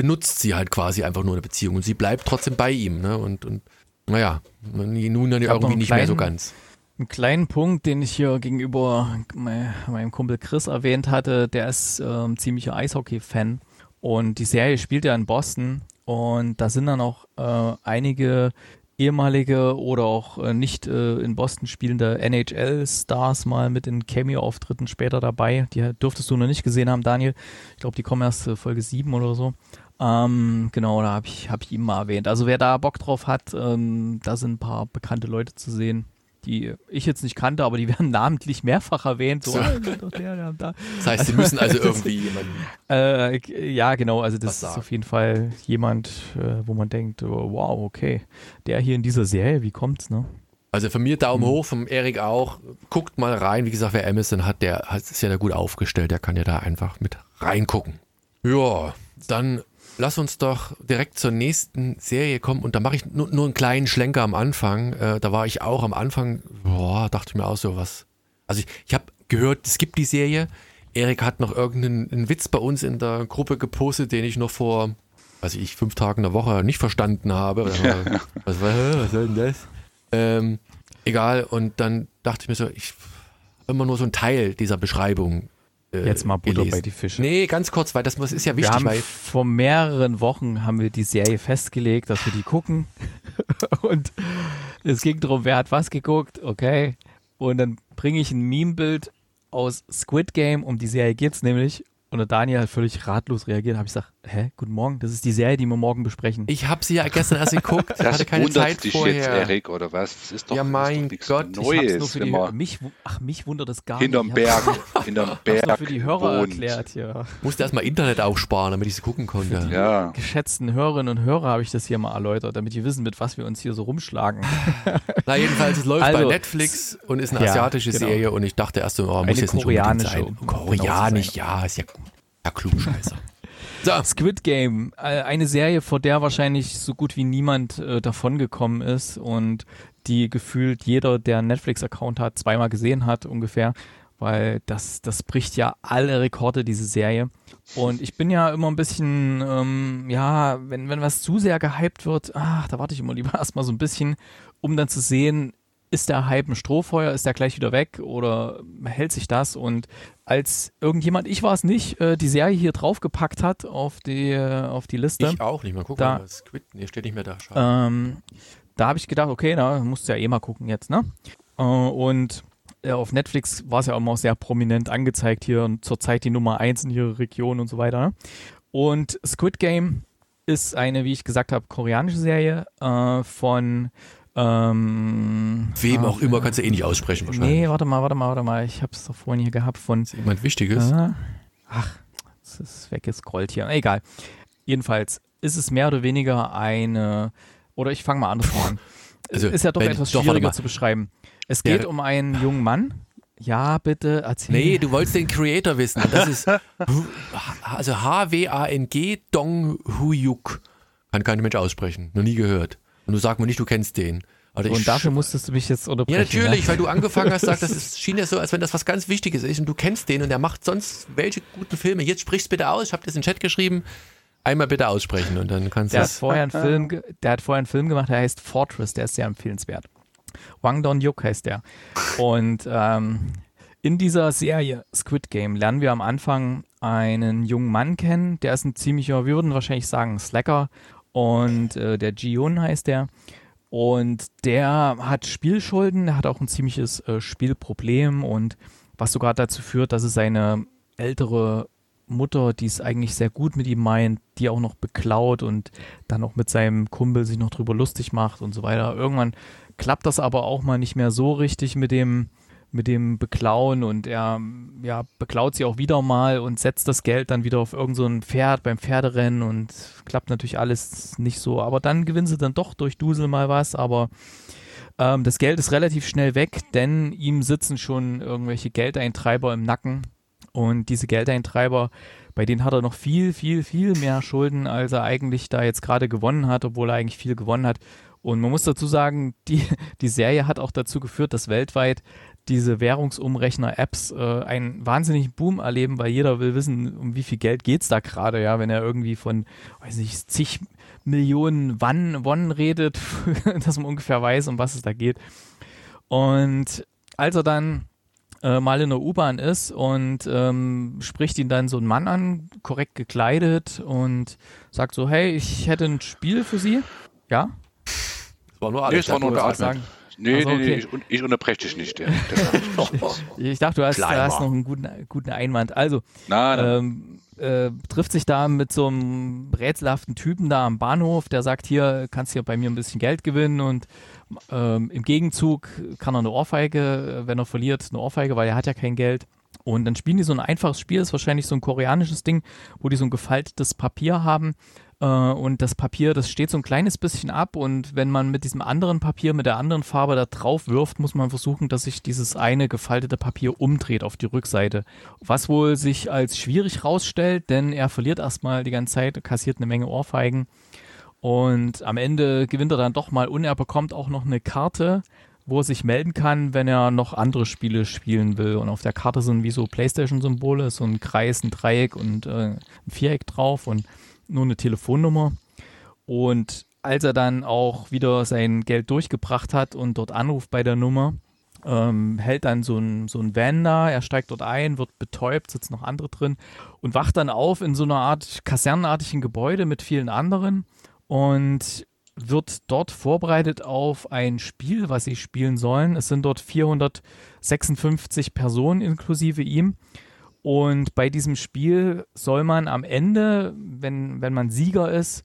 Speaker 2: benutzt sie halt quasi einfach nur eine Beziehung und sie bleibt trotzdem bei ihm, ne? Und, und naja, nun dann irgendwie nicht mehr so
Speaker 1: kleinen-
Speaker 2: ganz.
Speaker 1: Einen kleinen Punkt, den ich hier gegenüber me- meinem Kumpel Chris erwähnt hatte, der ist ähm, ziemlicher Eishockey-Fan und die Serie spielt ja in Boston und da sind dann auch äh, einige ehemalige oder auch äh, nicht äh, in Boston spielende NHL-Stars mal mit in Cameo-Auftritten später dabei. Die dürftest du noch nicht gesehen haben, Daniel. Ich glaube, die kommen erst äh, Folge 7 oder so. Ähm, genau, da habe ich, hab ich ihn mal erwähnt. Also wer da Bock drauf hat, ähm, da sind ein paar bekannte Leute zu sehen, die ich jetzt nicht kannte, aber die werden namentlich mehrfach erwähnt. So,
Speaker 2: So.
Speaker 1: ah, der, der, da.
Speaker 2: Das heißt, sie müssen also irgendwie jemanden.
Speaker 1: Äh, ja, genau. Also das ist
Speaker 2: sagen.
Speaker 1: auf jeden Fall jemand, äh, wo man denkt, oh, wow, okay, der hier in dieser Serie, wie kommt's, ne?
Speaker 2: Also von mir
Speaker 1: Mhm.
Speaker 2: Daumen hoch, vom Erik auch. Guckt mal rein. Wie gesagt, wer Amazon hat, der ist ja da gut aufgestellt. Der kann ja da einfach mit reingucken. Ja, dann lass uns doch direkt zur nächsten Serie kommen. Und da mache ich nur, nur einen kleinen Schlenker am Anfang. Äh, da war ich auch am Anfang, boah, dachte ich mir auch so was. Also ich, ich habe gehört, es gibt die Serie. Erik hat noch irgendeinen einen Witz bei uns in der Gruppe gepostet, den ich noch vor, weiß ich, fünf Tagen der Woche nicht verstanden habe. was, was, was soll denn das? Ähm, egal, und dann dachte ich mir so, ich hab immer nur so ein Teil dieser Beschreibung. Äh,
Speaker 1: Jetzt mal Butter
Speaker 2: gelesen.
Speaker 1: bei die Fische.
Speaker 2: Nee, ganz kurz, weil das muss- ist ja
Speaker 1: wir
Speaker 2: wichtig,
Speaker 1: haben
Speaker 2: weil
Speaker 1: vor mehreren Wochen haben wir die Serie festgelegt, dass wir die gucken. und es ging darum, wer hat was geguckt, okay. Und dann bringe ich ein Meme-Bild aus Squid Game, um die Serie geht's nämlich. Und der Daniel hat völlig ratlos reagiert. habe ich gesagt, hä, guten Morgen, das ist die Serie, die wir morgen besprechen.
Speaker 2: Ich habe sie ja gestern erst geguckt,
Speaker 3: Das
Speaker 2: hatte keine Zeit
Speaker 3: dich
Speaker 2: vorher.
Speaker 3: jetzt, Erik, oder was? Das ist doch,
Speaker 2: Ja, mein
Speaker 3: ist doch
Speaker 2: Gott, ich
Speaker 1: Ich hab's nur
Speaker 3: Neues,
Speaker 1: für die,
Speaker 3: man
Speaker 1: mich, ach, mich wundert das gar
Speaker 3: hinterm
Speaker 1: nicht.
Speaker 3: Berg,
Speaker 1: Ich
Speaker 3: hinterm
Speaker 1: hab's nur
Speaker 3: Berg
Speaker 1: für die Hörer
Speaker 3: wohnt.
Speaker 1: erklärt hier.
Speaker 2: Musste erstmal Internet aufsparen, damit ich sie gucken konnte.
Speaker 3: Ja,
Speaker 1: Geschätzten Hörerinnen und Hörer habe ich das hier mal erläutert, damit die wissen, mit was wir uns hier so rumschlagen.
Speaker 2: Na, jedenfalls, es läuft
Speaker 1: Also,
Speaker 2: bei Netflix und ist eine
Speaker 1: ja,
Speaker 2: asiatische
Speaker 1: genau.
Speaker 2: Serie und ich dachte erst so, oh, muss
Speaker 1: Eine
Speaker 2: jetzt nicht unbedingt sein.
Speaker 1: um genau
Speaker 2: Koreanisch,
Speaker 1: sein.
Speaker 2: ja, ist ja, ja klugscheißer. so,
Speaker 1: Squid Game, äh, eine Serie, vor der wahrscheinlich so gut wie niemand äh, davongekommen ist und die gefühlt jeder, der einen Netflix-Account hat, zweimal gesehen hat ungefähr, weil das, das bricht ja alle Rekorde, diese Serie. Und ich bin ja immer ein bisschen, ähm, ja, wenn, wenn was zu sehr gehypt wird, ach, da warte ich immer lieber erstmal so ein bisschen, um dann zu sehen, ist der Hype ein Strohfeuer, ist der gleich wieder weg oder hält sich das? Und als irgendjemand, ich war es nicht, äh, die Serie hier draufgepackt hat auf die, äh, auf die Liste,
Speaker 2: ich auch nicht. Mal gucken,
Speaker 1: Da-
Speaker 2: mal, Squid, nee, steht nicht mehr da.
Speaker 1: Ähm, da habe ich gedacht, okay, na, musst du ja eh mal gucken jetzt, ne? Äh, und auf Netflix war es ja immer sehr prominent angezeigt hier und zurzeit die Nummer eins in ihrer Region und so weiter. Ne? Und Squid Game ist eine, wie ich gesagt habe, koreanische Serie äh, von ähm,
Speaker 2: Wem auch immer kannst du eh nicht aussprechen wahrscheinlich.
Speaker 1: Nee, warte mal, warte mal, warte mal. Ich habe es doch vorhin hier gehabt von
Speaker 2: Ist jemand Wichtiges?
Speaker 1: Ah, Ach, es ist weggescrollt hier. Egal. Jedenfalls ist es mehr oder weniger eine, oder ich fange mal andersrum an.
Speaker 2: Also,
Speaker 1: ist ja doch
Speaker 2: wenn-
Speaker 1: etwas
Speaker 2: doch,
Speaker 1: schwieriger
Speaker 2: mal.
Speaker 1: zu beschreiben. Es geht um einen jungen Mann. Ja, bitte erzähl.
Speaker 2: Nee, du wolltest den Creator wissen. Das ist also H-W-A-N-G Dong Huyuk. Kann kein Mensch aussprechen. Noch nie gehört. Und du sag mir nicht, du kennst den. Also
Speaker 1: Und dafür musstest du mich jetzt
Speaker 2: ja,
Speaker 1: unterbrechen.
Speaker 2: natürlich, weil du angefangen hast, sagt, das ist, schien ja so, als wenn das was ganz Wichtiges ist und du kennst den und er macht sonst welche guten Filme. Jetzt sprich's bitte aus, ich habe das in den Chat geschrieben. Einmal bitte aussprechen und dann kannst du
Speaker 1: Der hat, vorher einen Film, der hat vorher einen Film gemacht, der heißt Fortress, der ist sehr empfehlenswert. Wang Don Yuk heißt der. Und ähm, in dieser Serie Squid Game lernen wir am Anfang einen jungen Mann kennen, der ist ein ziemlicher, wir würden wahrscheinlich sagen, Slacker. Und äh, der Ji-Yun heißt der. Und der hat Spielschulden, der hat auch ein ziemliches äh, Spielproblem und was sogar dazu führt, dass es seine ältere Mutter, die es eigentlich sehr gut mit ihm meint, die auch noch beklaut und dann auch mit seinem Kumpel sich noch drüber lustig macht und so weiter. Irgendwann klappt das aber auch mal nicht mehr so richtig mit dem mit dem Beklauen und er ja, beklaut sie auch wieder mal und setzt das Geld dann wieder auf irgend so Pferd beim Pferderennen und klappt natürlich alles nicht so. Aber dann gewinnen sie dann doch durch Dusel mal was, aber ähm, das Geld ist relativ schnell weg, denn ihm sitzen schon irgendwelche Geldeintreiber im Nacken und diese Geldeintreiber, bei denen hat er noch viel, viel, viel mehr Schulden, als er eigentlich da jetzt gerade gewonnen hat, obwohl er eigentlich viel gewonnen hat. Und man muss dazu sagen, die, die Serie hat auch dazu geführt, dass weltweit diese Währungsumrechner-Apps äh, einen wahnsinnigen Boom erleben, weil jeder will wissen, um wie viel Geld geht's da gerade, ja, wenn er irgendwie von, weiß nicht, zig Millionen Wann, Won redet, dass man ungefähr weiß, um was es da geht. Und als er dann äh, mal in der U-Bahn ist und ähm, spricht ihn dann so ein Mann an, korrekt gekleidet und sagt so, hey, ich hätte ein Spiel für Sie. Ja?
Speaker 2: Das war nur
Speaker 3: Nee,
Speaker 2: alles.
Speaker 3: es war nur der Atmen. Nee,
Speaker 1: Also,
Speaker 3: nee, nee,
Speaker 1: okay.
Speaker 3: ich, ich unterbreche dich nicht. Der
Speaker 1: Ich dachte, du hast, du hast noch einen guten, guten Einwand. Also,
Speaker 3: nein, nein.
Speaker 1: ähm, äh, trifft sich da mit so einem rätselhaften Typen da am Bahnhof, der sagt, hier kannst hier bei mir ein bisschen Geld gewinnen und ähm, im Gegenzug kann er eine Ohrfeige, äh, wenn er verliert, eine Ohrfeige, weil er hat ja kein Geld. Und dann spielen die so ein einfaches Spiel, ist wahrscheinlich so ein koreanisches Ding, wo die so ein gefaltetes Papier haben und das Papier, das steht so ein kleines bisschen ab und wenn man mit diesem anderen Papier, mit der anderen Farbe da drauf wirft, muss man versuchen, dass sich dieses eine gefaltete Papier umdreht auf die Rückseite. Was wohl sich als schwierig rausstellt, denn er verliert erstmal die ganze Zeit, kassiert eine Menge Ohrfeigen und am Ende gewinnt er dann doch mal und er bekommt auch noch eine Karte, wo er sich melden kann, wenn er noch andere Spiele spielen will. Und auf der Karte sind wie so Playstation-Symbole, so ein Kreis, ein Dreieck und äh, ein Viereck drauf und nur eine Telefonnummer. Und als er dann auch wieder sein Geld durchgebracht hat und dort anruft bei der Nummer, ähm, hält dann so ein, so ein Van da, er steigt dort ein, wird betäubt, sitzen noch andere drin und wacht dann auf in so einer Art kasernenartigen Gebäude mit vielen anderen und wird dort vorbereitet auf ein Spiel, was sie spielen sollen. Es sind dort 456 Personen inklusive ihm. Und bei diesem Spiel soll man am Ende, wenn, wenn man Sieger ist,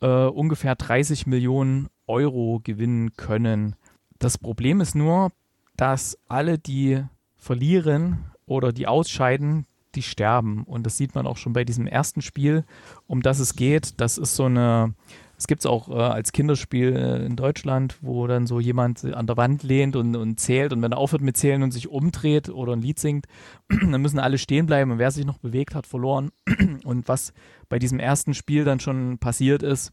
Speaker 1: äh, ungefähr 30 Millionen Euro gewinnen können. Das Problem ist nur, dass alle, die verlieren oder die ausscheiden, die sterben. Und das sieht man auch schon bei diesem ersten Spiel, um das es geht. Das ist so eine, es gibt es auch äh, als Kinderspiel äh, in Deutschland, wo dann so jemand an der Wand lehnt und, und zählt und wenn er aufhört mit Zählen und sich umdreht oder ein Lied singt, dann müssen alle stehen bleiben und wer sich noch bewegt hat, verloren. und was bei diesem ersten Spiel dann schon passiert ist,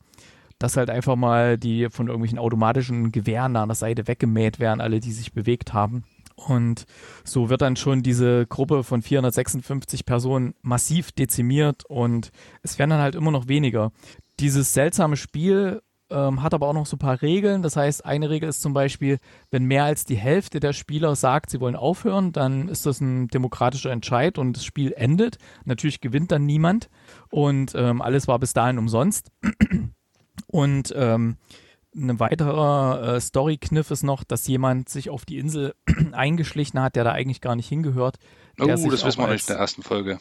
Speaker 1: dass halt einfach mal die von irgendwelchen automatischen Gewehren da an der Seite weggemäht werden, alle, die sich bewegt haben. Und so wird dann schon diese Gruppe von 456 Personen massiv dezimiert und es werden dann halt immer noch weniger. Dieses seltsame Spiel ähm, hat aber auch noch so ein paar Regeln. Das heißt, eine Regel ist zum Beispiel, wenn mehr als die Hälfte der Spieler sagt, sie wollen aufhören, dann ist das ein demokratischer Entscheid und das Spiel endet. Natürlich gewinnt dann niemand und ähm, alles war bis dahin umsonst. Und ähm, ein weiterer äh, Story-Kniff ist noch, dass jemand sich auf die Insel eingeschlichen hat, der da eigentlich gar nicht hingehört.
Speaker 3: Oh, das wissen wir nicht in der ersten Folge.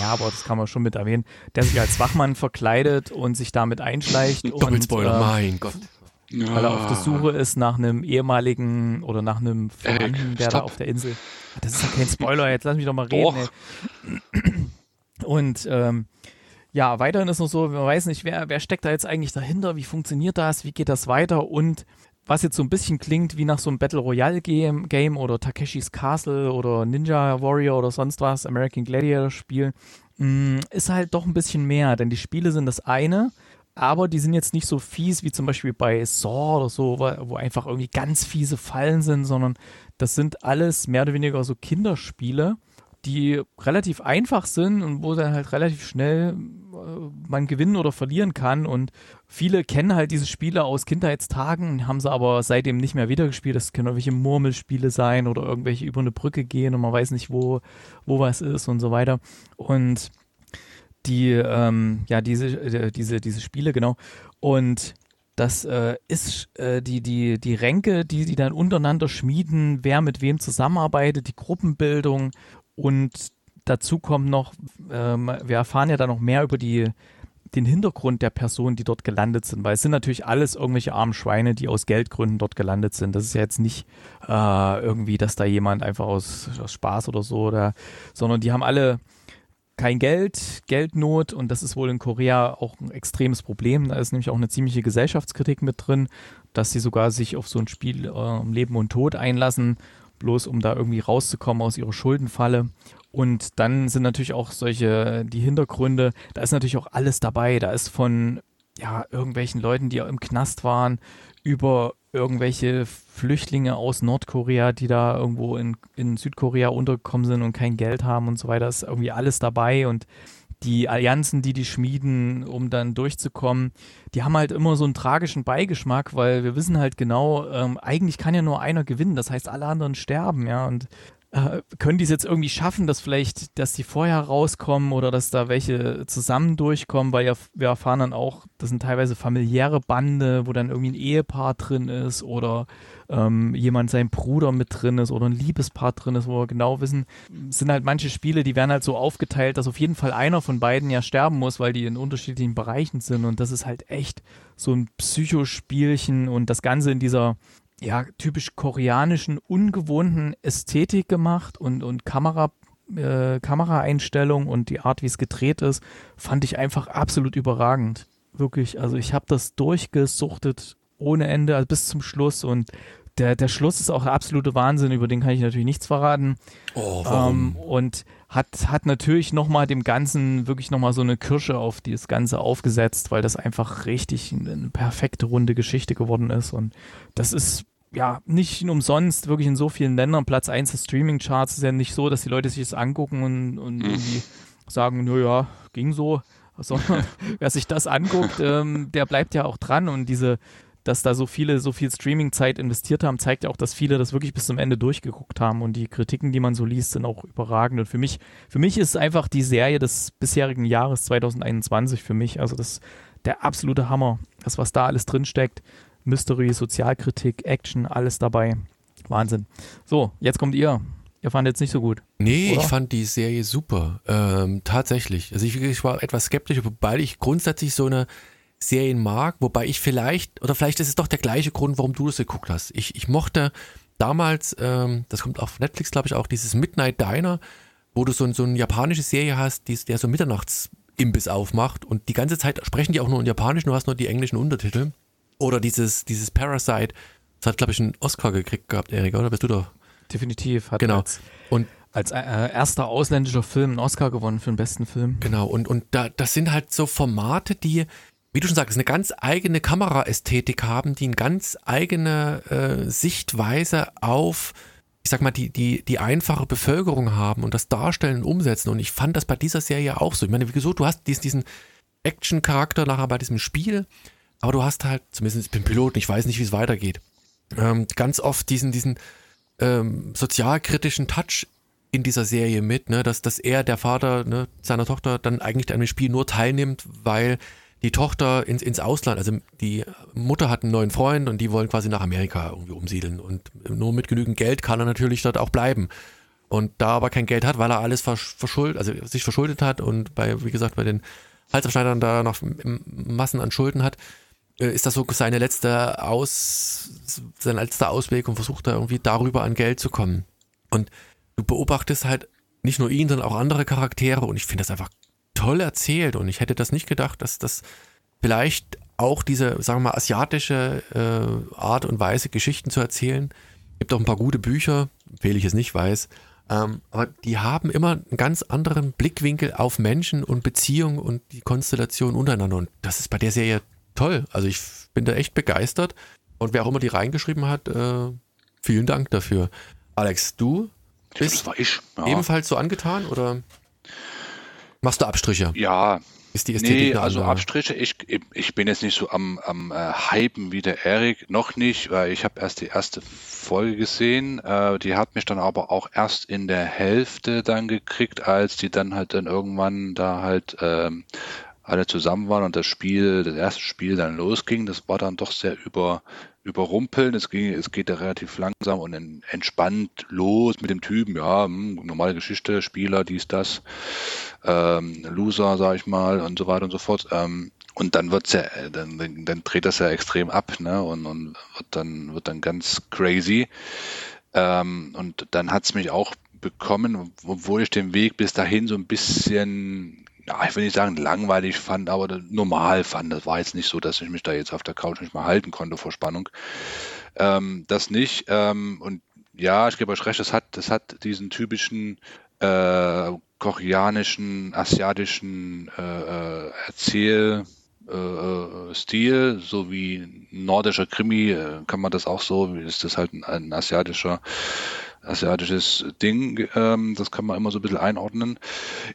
Speaker 1: Ja, aber das kann man schon mit erwähnen. Der sich als Wachmann verkleidet und sich damit einschleicht.
Speaker 2: Doppelspoiler,
Speaker 1: und,
Speaker 2: äh, mein Gott.
Speaker 1: Weil er auf der Suche ist nach einem ehemaligen oder nach einem Verwandten, der da auf der Insel. Das ist ja kein Spoiler, jetzt lass mich doch mal reden. Und ähm, ja, weiterhin ist noch so, man weiß nicht, wer, wer steckt da jetzt eigentlich dahinter, wie funktioniert das, wie geht das weiter und was jetzt so ein bisschen klingt wie nach so einem Battle Royale Game, Game oder Takeshis Castle oder Ninja Warrior oder sonst was, American Gladiator Spiel, mm, ist halt doch ein bisschen mehr, denn die Spiele sind das eine, aber die sind jetzt nicht so fies wie zum Beispiel bei Saw oder so, wo einfach irgendwie ganz fiese Fallen sind, sondern das sind alles mehr oder weniger so Kinderspiele die relativ einfach sind und wo dann halt relativ schnell äh, man gewinnen oder verlieren kann. Und viele kennen halt diese Spiele aus Kindheitstagen, haben sie aber seitdem nicht mehr wieder gespielt. Das können irgendwelche Murmelspiele sein oder irgendwelche über eine Brücke gehen und man weiß nicht, wo, wo was ist und so weiter. Und die, ähm, ja, diese, äh, diese, diese Spiele, genau. Und das äh, ist äh, die, die, die Ränke, die die dann untereinander schmieden, wer mit wem zusammenarbeitet, die Gruppenbildung und dazu kommt noch, ähm, wir erfahren ja dann noch mehr über die, den Hintergrund der Personen, die dort gelandet sind, weil es sind natürlich alles irgendwelche armen Schweine, die aus Geldgründen dort gelandet sind. Das ist ja jetzt nicht äh, irgendwie, dass da jemand einfach aus, aus Spaß oder so, oder, sondern die haben alle kein Geld, Geldnot und das ist wohl in Korea auch ein extremes Problem. Da ist nämlich auch eine ziemliche Gesellschaftskritik mit drin, dass sie sogar sich auf so ein Spiel äh, Leben und Tod einlassen bloß um da irgendwie rauszukommen aus ihrer Schuldenfalle. Und dann sind natürlich auch solche, die Hintergründe, da ist natürlich auch alles dabei. Da ist von ja, irgendwelchen Leuten, die im Knast waren, über irgendwelche Flüchtlinge aus Nordkorea, die da irgendwo in, in Südkorea untergekommen sind und kein Geld haben und so weiter, ist irgendwie alles dabei und die Allianzen, die die schmieden, um dann durchzukommen, die haben halt immer so einen tragischen Beigeschmack, weil wir wissen halt genau, ähm, eigentlich kann ja nur einer gewinnen, das heißt alle anderen sterben, ja, und äh, können die es jetzt irgendwie schaffen, dass vielleicht, dass die vorher rauskommen oder dass da welche zusammen durchkommen, weil ja, wir erfahren dann auch, das sind teilweise familiäre Bande, wo dann irgendwie ein Ehepaar drin ist oder ähm, jemand sein Bruder mit drin ist oder ein Liebespaar drin ist, wo wir genau wissen, sind halt manche Spiele, die werden halt so aufgeteilt, dass auf jeden Fall einer von beiden ja sterben muss, weil die in unterschiedlichen Bereichen sind. Und das ist halt echt so ein Psychospielchen. Und das Ganze in dieser ja, typisch koreanischen, ungewohnten Ästhetik gemacht und, und Kamera, äh, Kameraeinstellung und die Art, wie es gedreht ist, fand ich einfach absolut überragend. Wirklich, also ich habe das durchgesuchtet ohne Ende, also bis zum Schluss und der, der Schluss ist auch der absolute Wahnsinn, über den kann ich natürlich nichts verraten.
Speaker 2: Oh, warum?
Speaker 1: Ähm, und hat, hat natürlich nochmal dem Ganzen wirklich nochmal so eine Kirsche auf das Ganze aufgesetzt, weil das einfach richtig eine perfekte runde Geschichte geworden ist. Und das ist ja nicht umsonst wirklich in so vielen Ländern Platz 1 des Streaming-Charts. ist ja nicht so, dass die Leute sich das angucken und, und mhm. irgendwie sagen, naja, ging so. Sondern wer sich das anguckt, ähm, der bleibt ja auch dran und diese dass da so viele so viel Streaming-Zeit investiert haben, zeigt ja auch, dass viele das wirklich bis zum Ende durchgeguckt haben und die Kritiken, die man so liest, sind auch überragend. Und für mich, für mich ist einfach die Serie des bisherigen Jahres 2021 für mich. Also das, der absolute Hammer. Das, was da alles drinsteckt, Mystery, Sozialkritik, Action, alles dabei. Wahnsinn. So, jetzt kommt ihr. Ihr fandet es nicht so gut.
Speaker 2: Nee,
Speaker 1: oder?
Speaker 2: ich fand die Serie super. Ähm, tatsächlich. Also ich, ich war etwas skeptisch, wobei ich grundsätzlich so eine Serien mag, wobei ich vielleicht, oder vielleicht ist es doch der gleiche Grund, warum du das geguckt hast. Ich, ich mochte damals, ähm, das kommt auf Netflix, glaube ich, auch dieses Midnight Diner, wo du so, so eine japanische Serie hast, die, der so Mitternachtsimbiss aufmacht und die ganze Zeit sprechen die auch nur in Japanisch, du hast nur die englischen Untertitel. Oder dieses, dieses Parasite, das hat, glaube ich, einen Oscar gekriegt gehabt, Erik, oder? Bist du doch?
Speaker 1: Definitiv. Hat
Speaker 2: Genau.
Speaker 1: als,
Speaker 2: Und
Speaker 1: als äh, erster ausländischer Film einen Oscar gewonnen für den besten Film.
Speaker 2: Genau, und, und da, das sind halt so Formate, die, wie du schon sagst, eine ganz eigene Kameraästhetik haben, die eine ganz eigene äh, Sichtweise auf, ich sag mal, die, die, die einfache Bevölkerung haben und das darstellen und umsetzen. Und ich fand das bei dieser Serie auch so. Ich meine, wieso, du hast diesen, diesen Action-Charakter nachher bei diesem Spiel, aber du hast halt, zumindest ich bin Pilot ich weiß nicht, wie es weitergeht, ähm, ganz oft diesen, diesen ähm, sozialkritischen Touch in dieser Serie mit, ne, dass, dass er, der Vater ne, seiner Tochter, dann eigentlich an dem Spiel nur teilnimmt, weil die Tochter ins, ins Ausland, also die Mutter hat einen neuen Freund und die wollen quasi nach Amerika irgendwie umsiedeln. Und nur mit genügend Geld kann er natürlich dort auch bleiben. Und da aber kein Geld hat, weil er alles versch- verschuldet, also sich verschuldet hat und bei, wie gesagt, bei den Halsabschneidern da noch Massen an Schulden hat, ist das so seine letzte Aus, sein letzter Ausweg und versucht da irgendwie darüber an Geld zu kommen. Und du beobachtest halt nicht nur ihn, sondern auch andere Charaktere und ich finde das einfach toll erzählt und ich hätte das nicht gedacht, dass das vielleicht auch diese, sagen wir mal, asiatische äh, Art und Weise, Geschichten zu erzählen. Gibt auch ein paar gute Bücher, empfehle ich es nicht, weiß. Ähm, aber die haben immer einen ganz anderen Blickwinkel auf Menschen und Beziehungen und die Konstellation untereinander. Und das ist bei der Serie toll. Also ich bin da echt begeistert. Und wer auch immer die reingeschrieben hat, äh, vielen Dank dafür. Alex, du bist
Speaker 3: ich. Ja.
Speaker 2: ebenfalls so angetan oder machst du Abstriche?
Speaker 3: ja,
Speaker 2: Ist die Ästhetik
Speaker 3: Nee, also
Speaker 2: andere?
Speaker 3: Abstriche, ich, ich bin jetzt nicht so am, am äh, Hypen wie der Erik, noch nicht, weil ich habe erst die erste Folge gesehen. Äh, die hat mich dann aber auch erst in der Hälfte dann gekriegt, als die dann halt dann irgendwann da halt ähm, alle zusammen waren und das Spiel, das erste Spiel dann losging. Das war dann doch sehr über, überrumpeln. Es, ging, es geht ja relativ langsam und en- entspannt los mit dem Typen. Ja, hm, normale Geschichte, Spieler, dies, das ähm, Loser, sag ich mal, und so weiter und so fort. Ähm, und dann wird's ja, äh, dann, dann, dann dreht das ja extrem ab, ne? Und, und wird dann wird dann ganz crazy. Ähm, und dann hat's mich auch bekommen, obwohl ich den Weg bis dahin so ein bisschen, ja, ich will nicht sagen langweilig fand, aber normal fand. Das war jetzt nicht so, dass ich mich da jetzt auf der Couch nicht mal halten konnte vor Spannung. Ähm, das nicht. Ähm, und ja, ich gebe euch recht, das hat, das hat diesen typischen äh, koreanischen, asiatischen äh, äh, Erzähl äh, äh, Stil, so wie nordischer Krimi, kann man das auch so, ist das halt ein, ein asiatischer asiatisches Ding, ähm, das kann man immer so ein bisschen einordnen.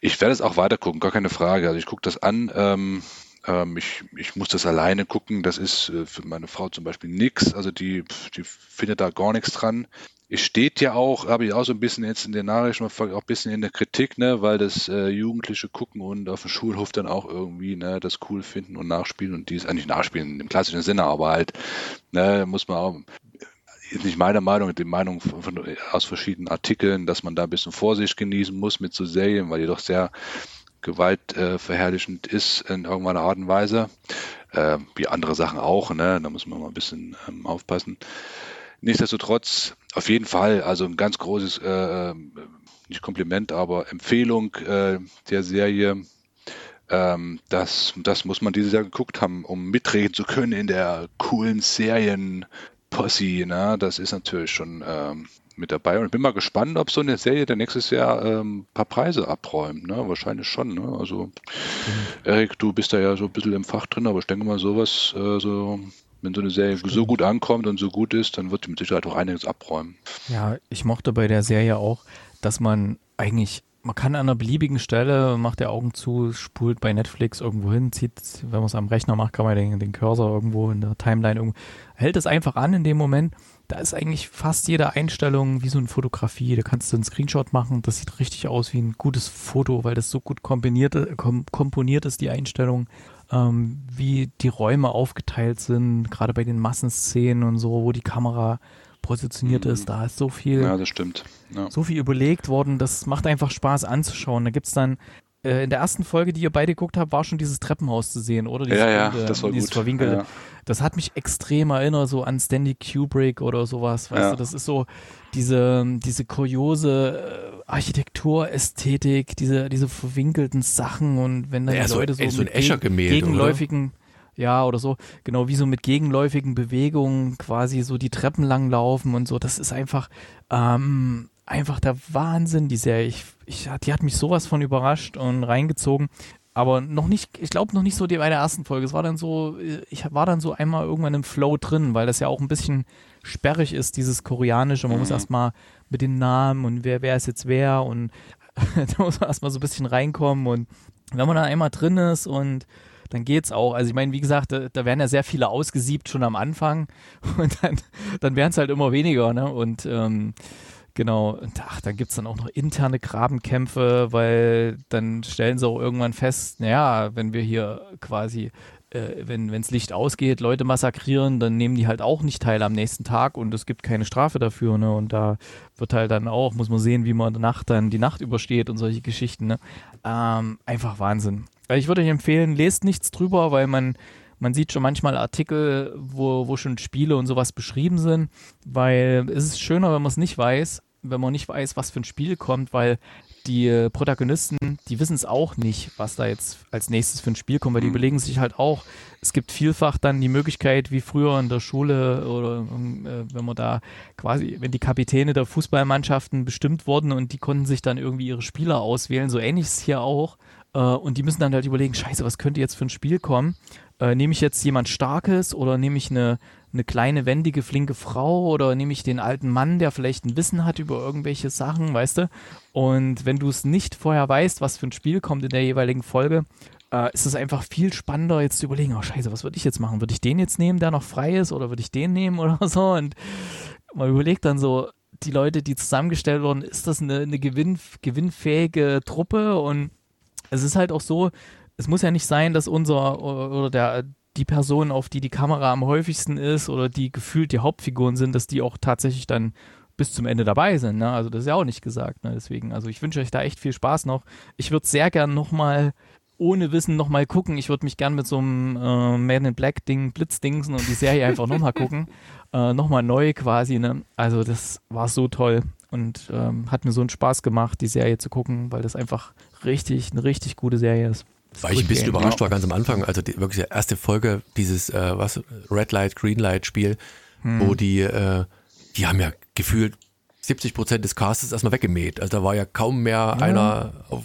Speaker 3: Ich werde es auch weiter gucken, gar keine Frage. Also ich gucke das an, ähm, ähm, ich, ich muss das alleine gucken, das ist äh, für meine Frau zum Beispiel nix, also die, die findet da gar nichts dran. Es steht ja auch, habe ich auch so ein bisschen jetzt in den Nachrichten, auch ein bisschen in der Kritik, ne, weil das äh, Jugendliche gucken und auf dem Schulhof dann auch irgendwie ne, das cool finden und nachspielen und dies, eigentlich nachspielen im klassischen Sinne, aber halt, ne, muss man auch, ist nicht meine Meinung, die Meinung von, von, aus verschiedenen Artikeln, dass man da ein bisschen Vorsicht genießen muss mit so Serien, weil die doch sehr gewaltverherrlichend ist in irgendeiner Art und Weise. Äh, wie andere Sachen auch, ne? Da muss man mal ein bisschen ähm, aufpassen. Nichtsdestotrotz, auf jeden Fall, also ein ganz großes, äh, nicht Kompliment, aber Empfehlung äh, der Serie. Ähm, das, das muss man dieses Jahr geguckt haben, um mitreden zu können in der coolen Serien-Posse. Ne? Das ist natürlich schon ähm, mit dabei. Und ich bin mal gespannt, ob so eine Serie dann nächstes Jahr ähm, ein paar Preise abräumt. Ne? Wahrscheinlich schon. Ne? Also, Erik, du bist da ja so ein bisschen im Fach drin, aber ich denke mal, sowas, äh, so, wenn so eine Serie so gut ankommt und so gut ist, dann wird die mit Sicherheit auch einiges abräumen.
Speaker 1: Ja, ich mochte bei der Serie auch, dass man eigentlich, man kann an einer beliebigen Stelle, macht der Augen zu, spult bei Netflix irgendwo hin, zieht, wenn man es am Rechner macht, kann man den, den Cursor irgendwo in der Timeline irgendwo, hält es einfach an in dem Moment. da ist eigentlich fast jede Einstellung wie so eine Fotografie. Da kannst du einen Screenshot machen, das sieht richtig aus wie ein gutes Foto, weil das so gut kombiniert, kom komponiert ist, die Einstellung, ähm, wie die Räume aufgeteilt sind, gerade bei den Massenszenen und so, wo die Kamera positioniert ist. Da ist so viel,
Speaker 3: Ja, das stimmt. Ja.
Speaker 1: so viel überlegt worden. Das macht einfach Spaß anzuschauen. Da gibt's dann äh, in der ersten Folge, die ihr beide geguckt habt, war schon dieses Treppenhaus zu sehen, oder? Dieses
Speaker 3: Ja, ja,
Speaker 1: runde,
Speaker 3: das war
Speaker 1: dieses
Speaker 3: gut.
Speaker 1: Verwinkelte.
Speaker 3: Ja.
Speaker 1: Das hat mich extrem erinnert, so an Stanley Kubrick oder sowas. Weißt
Speaker 3: Ja.
Speaker 1: du, das ist so diese, diese kuriose äh, Architektur, Ästhetik, diese, diese verwinkelten Sachen und wenn dann
Speaker 2: Ja,
Speaker 1: die
Speaker 2: so-
Speaker 1: Leute so,
Speaker 2: ey, so ein
Speaker 1: gegenläufigen, ja, oder so, genau, wie so mit gegenläufigen Bewegungen quasi so die Treppen lang laufen und so. Das ist einfach, ähm, einfach der Wahnsinn, die Serie. Ich, ich, die hat mich sowas von überrascht und reingezogen. Aber noch nicht, ich glaube noch nicht so die bei der ersten Folge. Es war dann so, ich war dann so einmal irgendwann im Flow drin, weil das ja auch ein bisschen sperrig ist, dieses Koreanische. Man muss
Speaker 3: Mhm.
Speaker 1: erstmal mit den Namen und wer, wer ist jetzt wer und da muss man erstmal so ein bisschen reinkommen und wenn man dann einmal drin ist und dann geht's auch. Also ich meine, wie gesagt, da, da werden ja sehr viele ausgesiebt schon am Anfang und dann, dann werden es halt immer weniger, ne? Und ähm, genau, und ach, dann gibt's dann auch noch interne Grabenkämpfe, weil dann stellen sie auch irgendwann fest, naja, wenn wir hier quasi, äh, wenn wenns Licht ausgeht, Leute massakrieren, dann nehmen die halt auch nicht teil am nächsten Tag und es gibt keine Strafe dafür, ne? Und da wird halt dann auch, muss man sehen, wie man Nacht dann die Nacht übersteht und solche Geschichten, ne? Ähm, einfach Wahnsinn. Also ich würde euch empfehlen, lest nichts drüber, weil man, man sieht schon manchmal Artikel, wo, wo schon Spiele und sowas beschrieben sind, weil es ist schöner, wenn man es nicht weiß, wenn man nicht weiß, was für ein Spiel kommt, weil die Protagonisten, die wissen es auch nicht, was da jetzt als nächstes für ein Spiel kommt, weil die
Speaker 3: Mhm.
Speaker 1: überlegen sich halt auch, es gibt vielfach dann die Möglichkeit, wie früher in der Schule oder äh, wenn man da quasi, wenn die Kapitäne der Fußballmannschaften bestimmt wurden und die konnten sich dann irgendwie ihre Spieler auswählen, so ähnlich ist es hier auch. Äh, und die müssen dann halt überlegen, scheiße, was könnte jetzt für ein Spiel kommen? Äh, nehme ich jetzt jemand Starkes oder nehme ich eine, eine kleine, wendige, flinke Frau oder nehme ich den alten Mann, der vielleicht ein Wissen hat über irgendwelche Sachen, weißt du? Und wenn du es nicht vorher weißt, was für ein Spiel kommt in der jeweiligen Folge, äh, ist es einfach viel spannender, jetzt zu überlegen, oh scheiße, was würde ich jetzt machen? Würde ich den jetzt nehmen, der noch frei ist, oder würde ich den nehmen oder so? Und man überlegt dann so, die Leute, die zusammengestellt wurden, ist das eine, eine Gewinn, gewinnfähige Truppe? Und es ist halt auch so, es muss ja nicht sein, dass unser oder der die Person, auf die die Kamera am häufigsten ist oder die gefühlt die Hauptfiguren sind, dass die auch tatsächlich dann bis zum Ende dabei sind. Ne? Also das ist ja auch nicht gesagt. Ne? Deswegen, also ich wünsche euch da echt viel Spaß noch. Ich würde sehr gern nochmal ohne Wissen nochmal gucken. Ich würde mich gern mit so einem äh, Man in Black Ding blitzdingsen und die Serie einfach nochmal gucken. Äh, nochmal neu quasi. Ne? Also das war so toll und ähm, hat mir so einen Spaß gemacht, die Serie zu gucken, weil das einfach richtig, eine richtig gute Serie ist.
Speaker 2: Weil ich ein bisschen
Speaker 1: Game,
Speaker 2: überrascht war ganz am Anfang, also die, wirklich die erste Folge, dieses äh, was Red Light, Green Light Spiel, wo die, äh, die haben ja gefühlt 70 Prozent des Castes erstmal weggemäht. Also da war ja kaum mehr einer auf,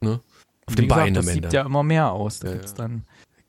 Speaker 2: ne, auf dem Bein
Speaker 1: das
Speaker 2: am
Speaker 1: sieht
Speaker 2: Ende.
Speaker 1: ja immer mehr aus. Da
Speaker 2: Ja,
Speaker 1: gibt's
Speaker 2: ja.
Speaker 1: dann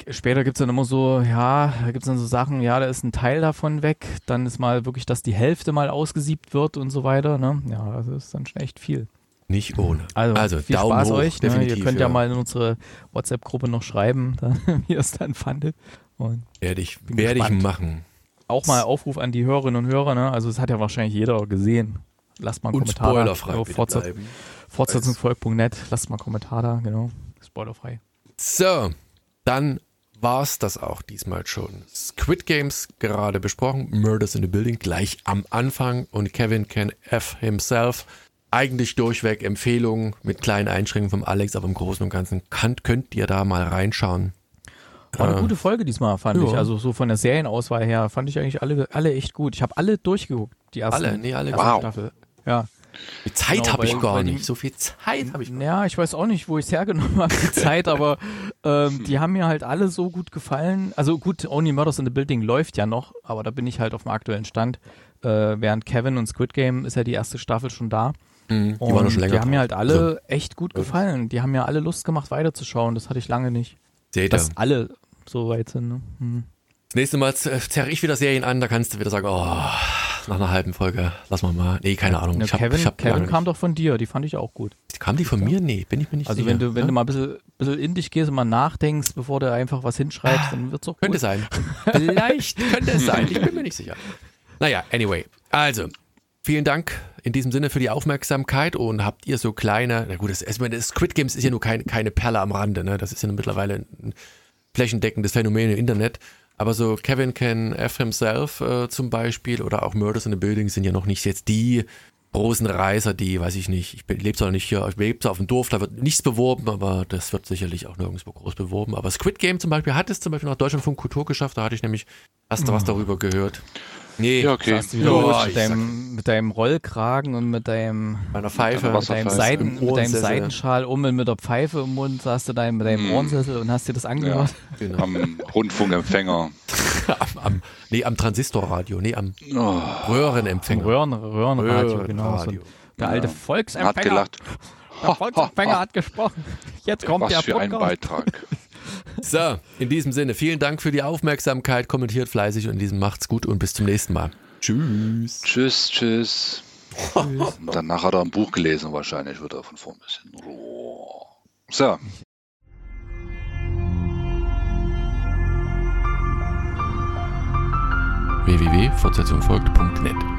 Speaker 1: später gibt es dann immer so, ja, da gibt es dann so Sachen, ja, da ist ein Teil davon weg, dann ist mal wirklich, dass die Hälfte mal ausgesiebt wird und so weiter, ne? Ja, also ist dann schon echt viel.
Speaker 2: Nicht ohne.
Speaker 1: Also,
Speaker 2: Also,
Speaker 1: viel
Speaker 2: Daumen
Speaker 1: Spaß
Speaker 2: hoch,
Speaker 1: euch. Ne? Ihr könnt ja.
Speaker 2: ja.
Speaker 1: mal in unsere WhatsApp-Gruppe noch schreiben, dann, wie ihr es dann fandet. Und
Speaker 2: Werde ich, werde ich machen.
Speaker 1: auch mal Aufruf an die Hörerinnen und Hörer, ne? Also es hat ja wahrscheinlich jeder gesehen. Lasst mal einen
Speaker 2: Und
Speaker 1: Kommentar
Speaker 2: spoilerfrei
Speaker 1: da.
Speaker 2: bitte
Speaker 1: Fortset
Speaker 2: bleiben.
Speaker 1: Fortsetzungsvolk.net. Lasst mal einen Kommentar da, genau. Spoilerfrei.
Speaker 2: So, dann war's das auch diesmal schon. Squid Games gerade besprochen, Murders in the Building gleich am Anfang und Kevin Can F himself. Eigentlich durchweg Empfehlungen mit kleinen Einschränkungen vom Alex, aber im Großen und Ganzen könnt, könnt ihr da mal reinschauen.
Speaker 1: War eine
Speaker 2: Äh,
Speaker 1: gute Folge diesmal, fand
Speaker 2: ja.
Speaker 1: ich. Also so von der Serienauswahl her fand ich eigentlich alle, alle echt gut. Ich habe alle durchgeguckt, die ersten,
Speaker 2: Alle, nee, alle.
Speaker 1: erste
Speaker 3: Wow.
Speaker 1: Staffel. Ja.
Speaker 2: Die Zeit
Speaker 1: Genau,
Speaker 2: habe ich gar nicht. So viel Zeit habe ich gar nicht.
Speaker 1: Ja, ich weiß auch nicht, wo ich es hergenommen habe, die Zeit, aber ähm, die haben mir halt alle so gut gefallen. Also gut, Only Murders in the Building läuft ja noch, aber da bin ich halt auf dem aktuellen Stand. Äh, während Kevin und Squid Game ist ja die erste Staffel schon da.
Speaker 2: Mhm, die
Speaker 1: Und
Speaker 2: waren noch schon länger.
Speaker 1: die haben mir halt alle
Speaker 2: Also,
Speaker 1: echt gut gefallen. Die haben mir alle Lust gemacht, weiterzuschauen. Das hatte ich lange nicht.
Speaker 2: seht.
Speaker 1: Dass alle so weit sind. Ne? Hm.
Speaker 2: Das nächste Mal zerre ich wieder Serien an, da kannst du wieder sagen, oh, nach einer halben Folge, lass mal mal. Nee, keine Ahnung. Ich hab,
Speaker 1: Kevin
Speaker 2: ich hab
Speaker 1: Kevin kam doch von dir, die fand ich auch gut.
Speaker 2: Kam die von mir? Nee, bin ich mir nicht
Speaker 1: Also
Speaker 2: sicher.
Speaker 1: wenn du, wenn
Speaker 2: Ja?
Speaker 1: du mal ein bisschen, bisschen in dich gehst und mal nachdenkst, bevor du einfach was hinschreibst, dann wird's auch
Speaker 2: Könnte
Speaker 1: gut.
Speaker 2: sein. Vielleicht könnte es sein. Ich bin mir nicht sicher. Naja, anyway. Also, vielen Dank in diesem Sinne für die Aufmerksamkeit und habt ihr so kleine, na gut, das, ich meine, das Squid Games ist ja nur kein, keine Perle am Rande, ne? Das ist ja mittlerweile ein flächendeckendes Phänomen im Internet. Aber so Kevin Can F himself äh, zum Beispiel oder auch Murders in the Building sind ja noch nicht jetzt die großen Reiser, die, weiß ich nicht, ich lebe zwar nicht hier, ich lebe zwar auf dem Dorf, da wird nichts beworben, aber das wird sicherlich auch nirgendwo groß beworben. Aber Squid Game zum Beispiel hat es zum Beispiel nach Deutschlandfunk Kultur geschafft, da hatte ich nämlich erst was darüber gehört.
Speaker 3: Nee, ja, okay.
Speaker 2: Ja,
Speaker 1: mit, deinem, mit deinem Rollkragen und mit deinem,
Speaker 2: Meiner Pfeife.
Speaker 3: Wasser-
Speaker 1: deinem,
Speaker 2: Im
Speaker 1: mit deinem. Seitenschal um und mit der Pfeife im Mund saßt du da mit deinem
Speaker 3: Mm.
Speaker 1: Ohrensessel und hast dir das angehört.
Speaker 2: Genau.
Speaker 3: Am Rundfunkempfänger.
Speaker 2: am, am, nee, am Transistorradio, nee, am
Speaker 3: Oh,
Speaker 2: Röhrenempfänger.
Speaker 1: Röhren, Röhrenradio, genau. So.
Speaker 2: Röhrenradio.
Speaker 1: Der alte
Speaker 3: hat
Speaker 1: Volksempfänger.
Speaker 3: gelacht.
Speaker 1: Der Volksempfänger hat gesprochen. Jetzt kommt der
Speaker 3: Was für ein
Speaker 1: Podcast.
Speaker 3: Beitrag.
Speaker 2: So, in diesem Sinne, vielen Dank für die Aufmerksamkeit, kommentiert fleißig und in diesem macht's gut und bis zum nächsten Mal. Tschüss.
Speaker 3: Tschüss, tschüss. Und danach hat er ein Buch gelesen, wahrscheinlich wird er von vorn ein bisschen. So.
Speaker 2: www.fortsetzungfolgt.net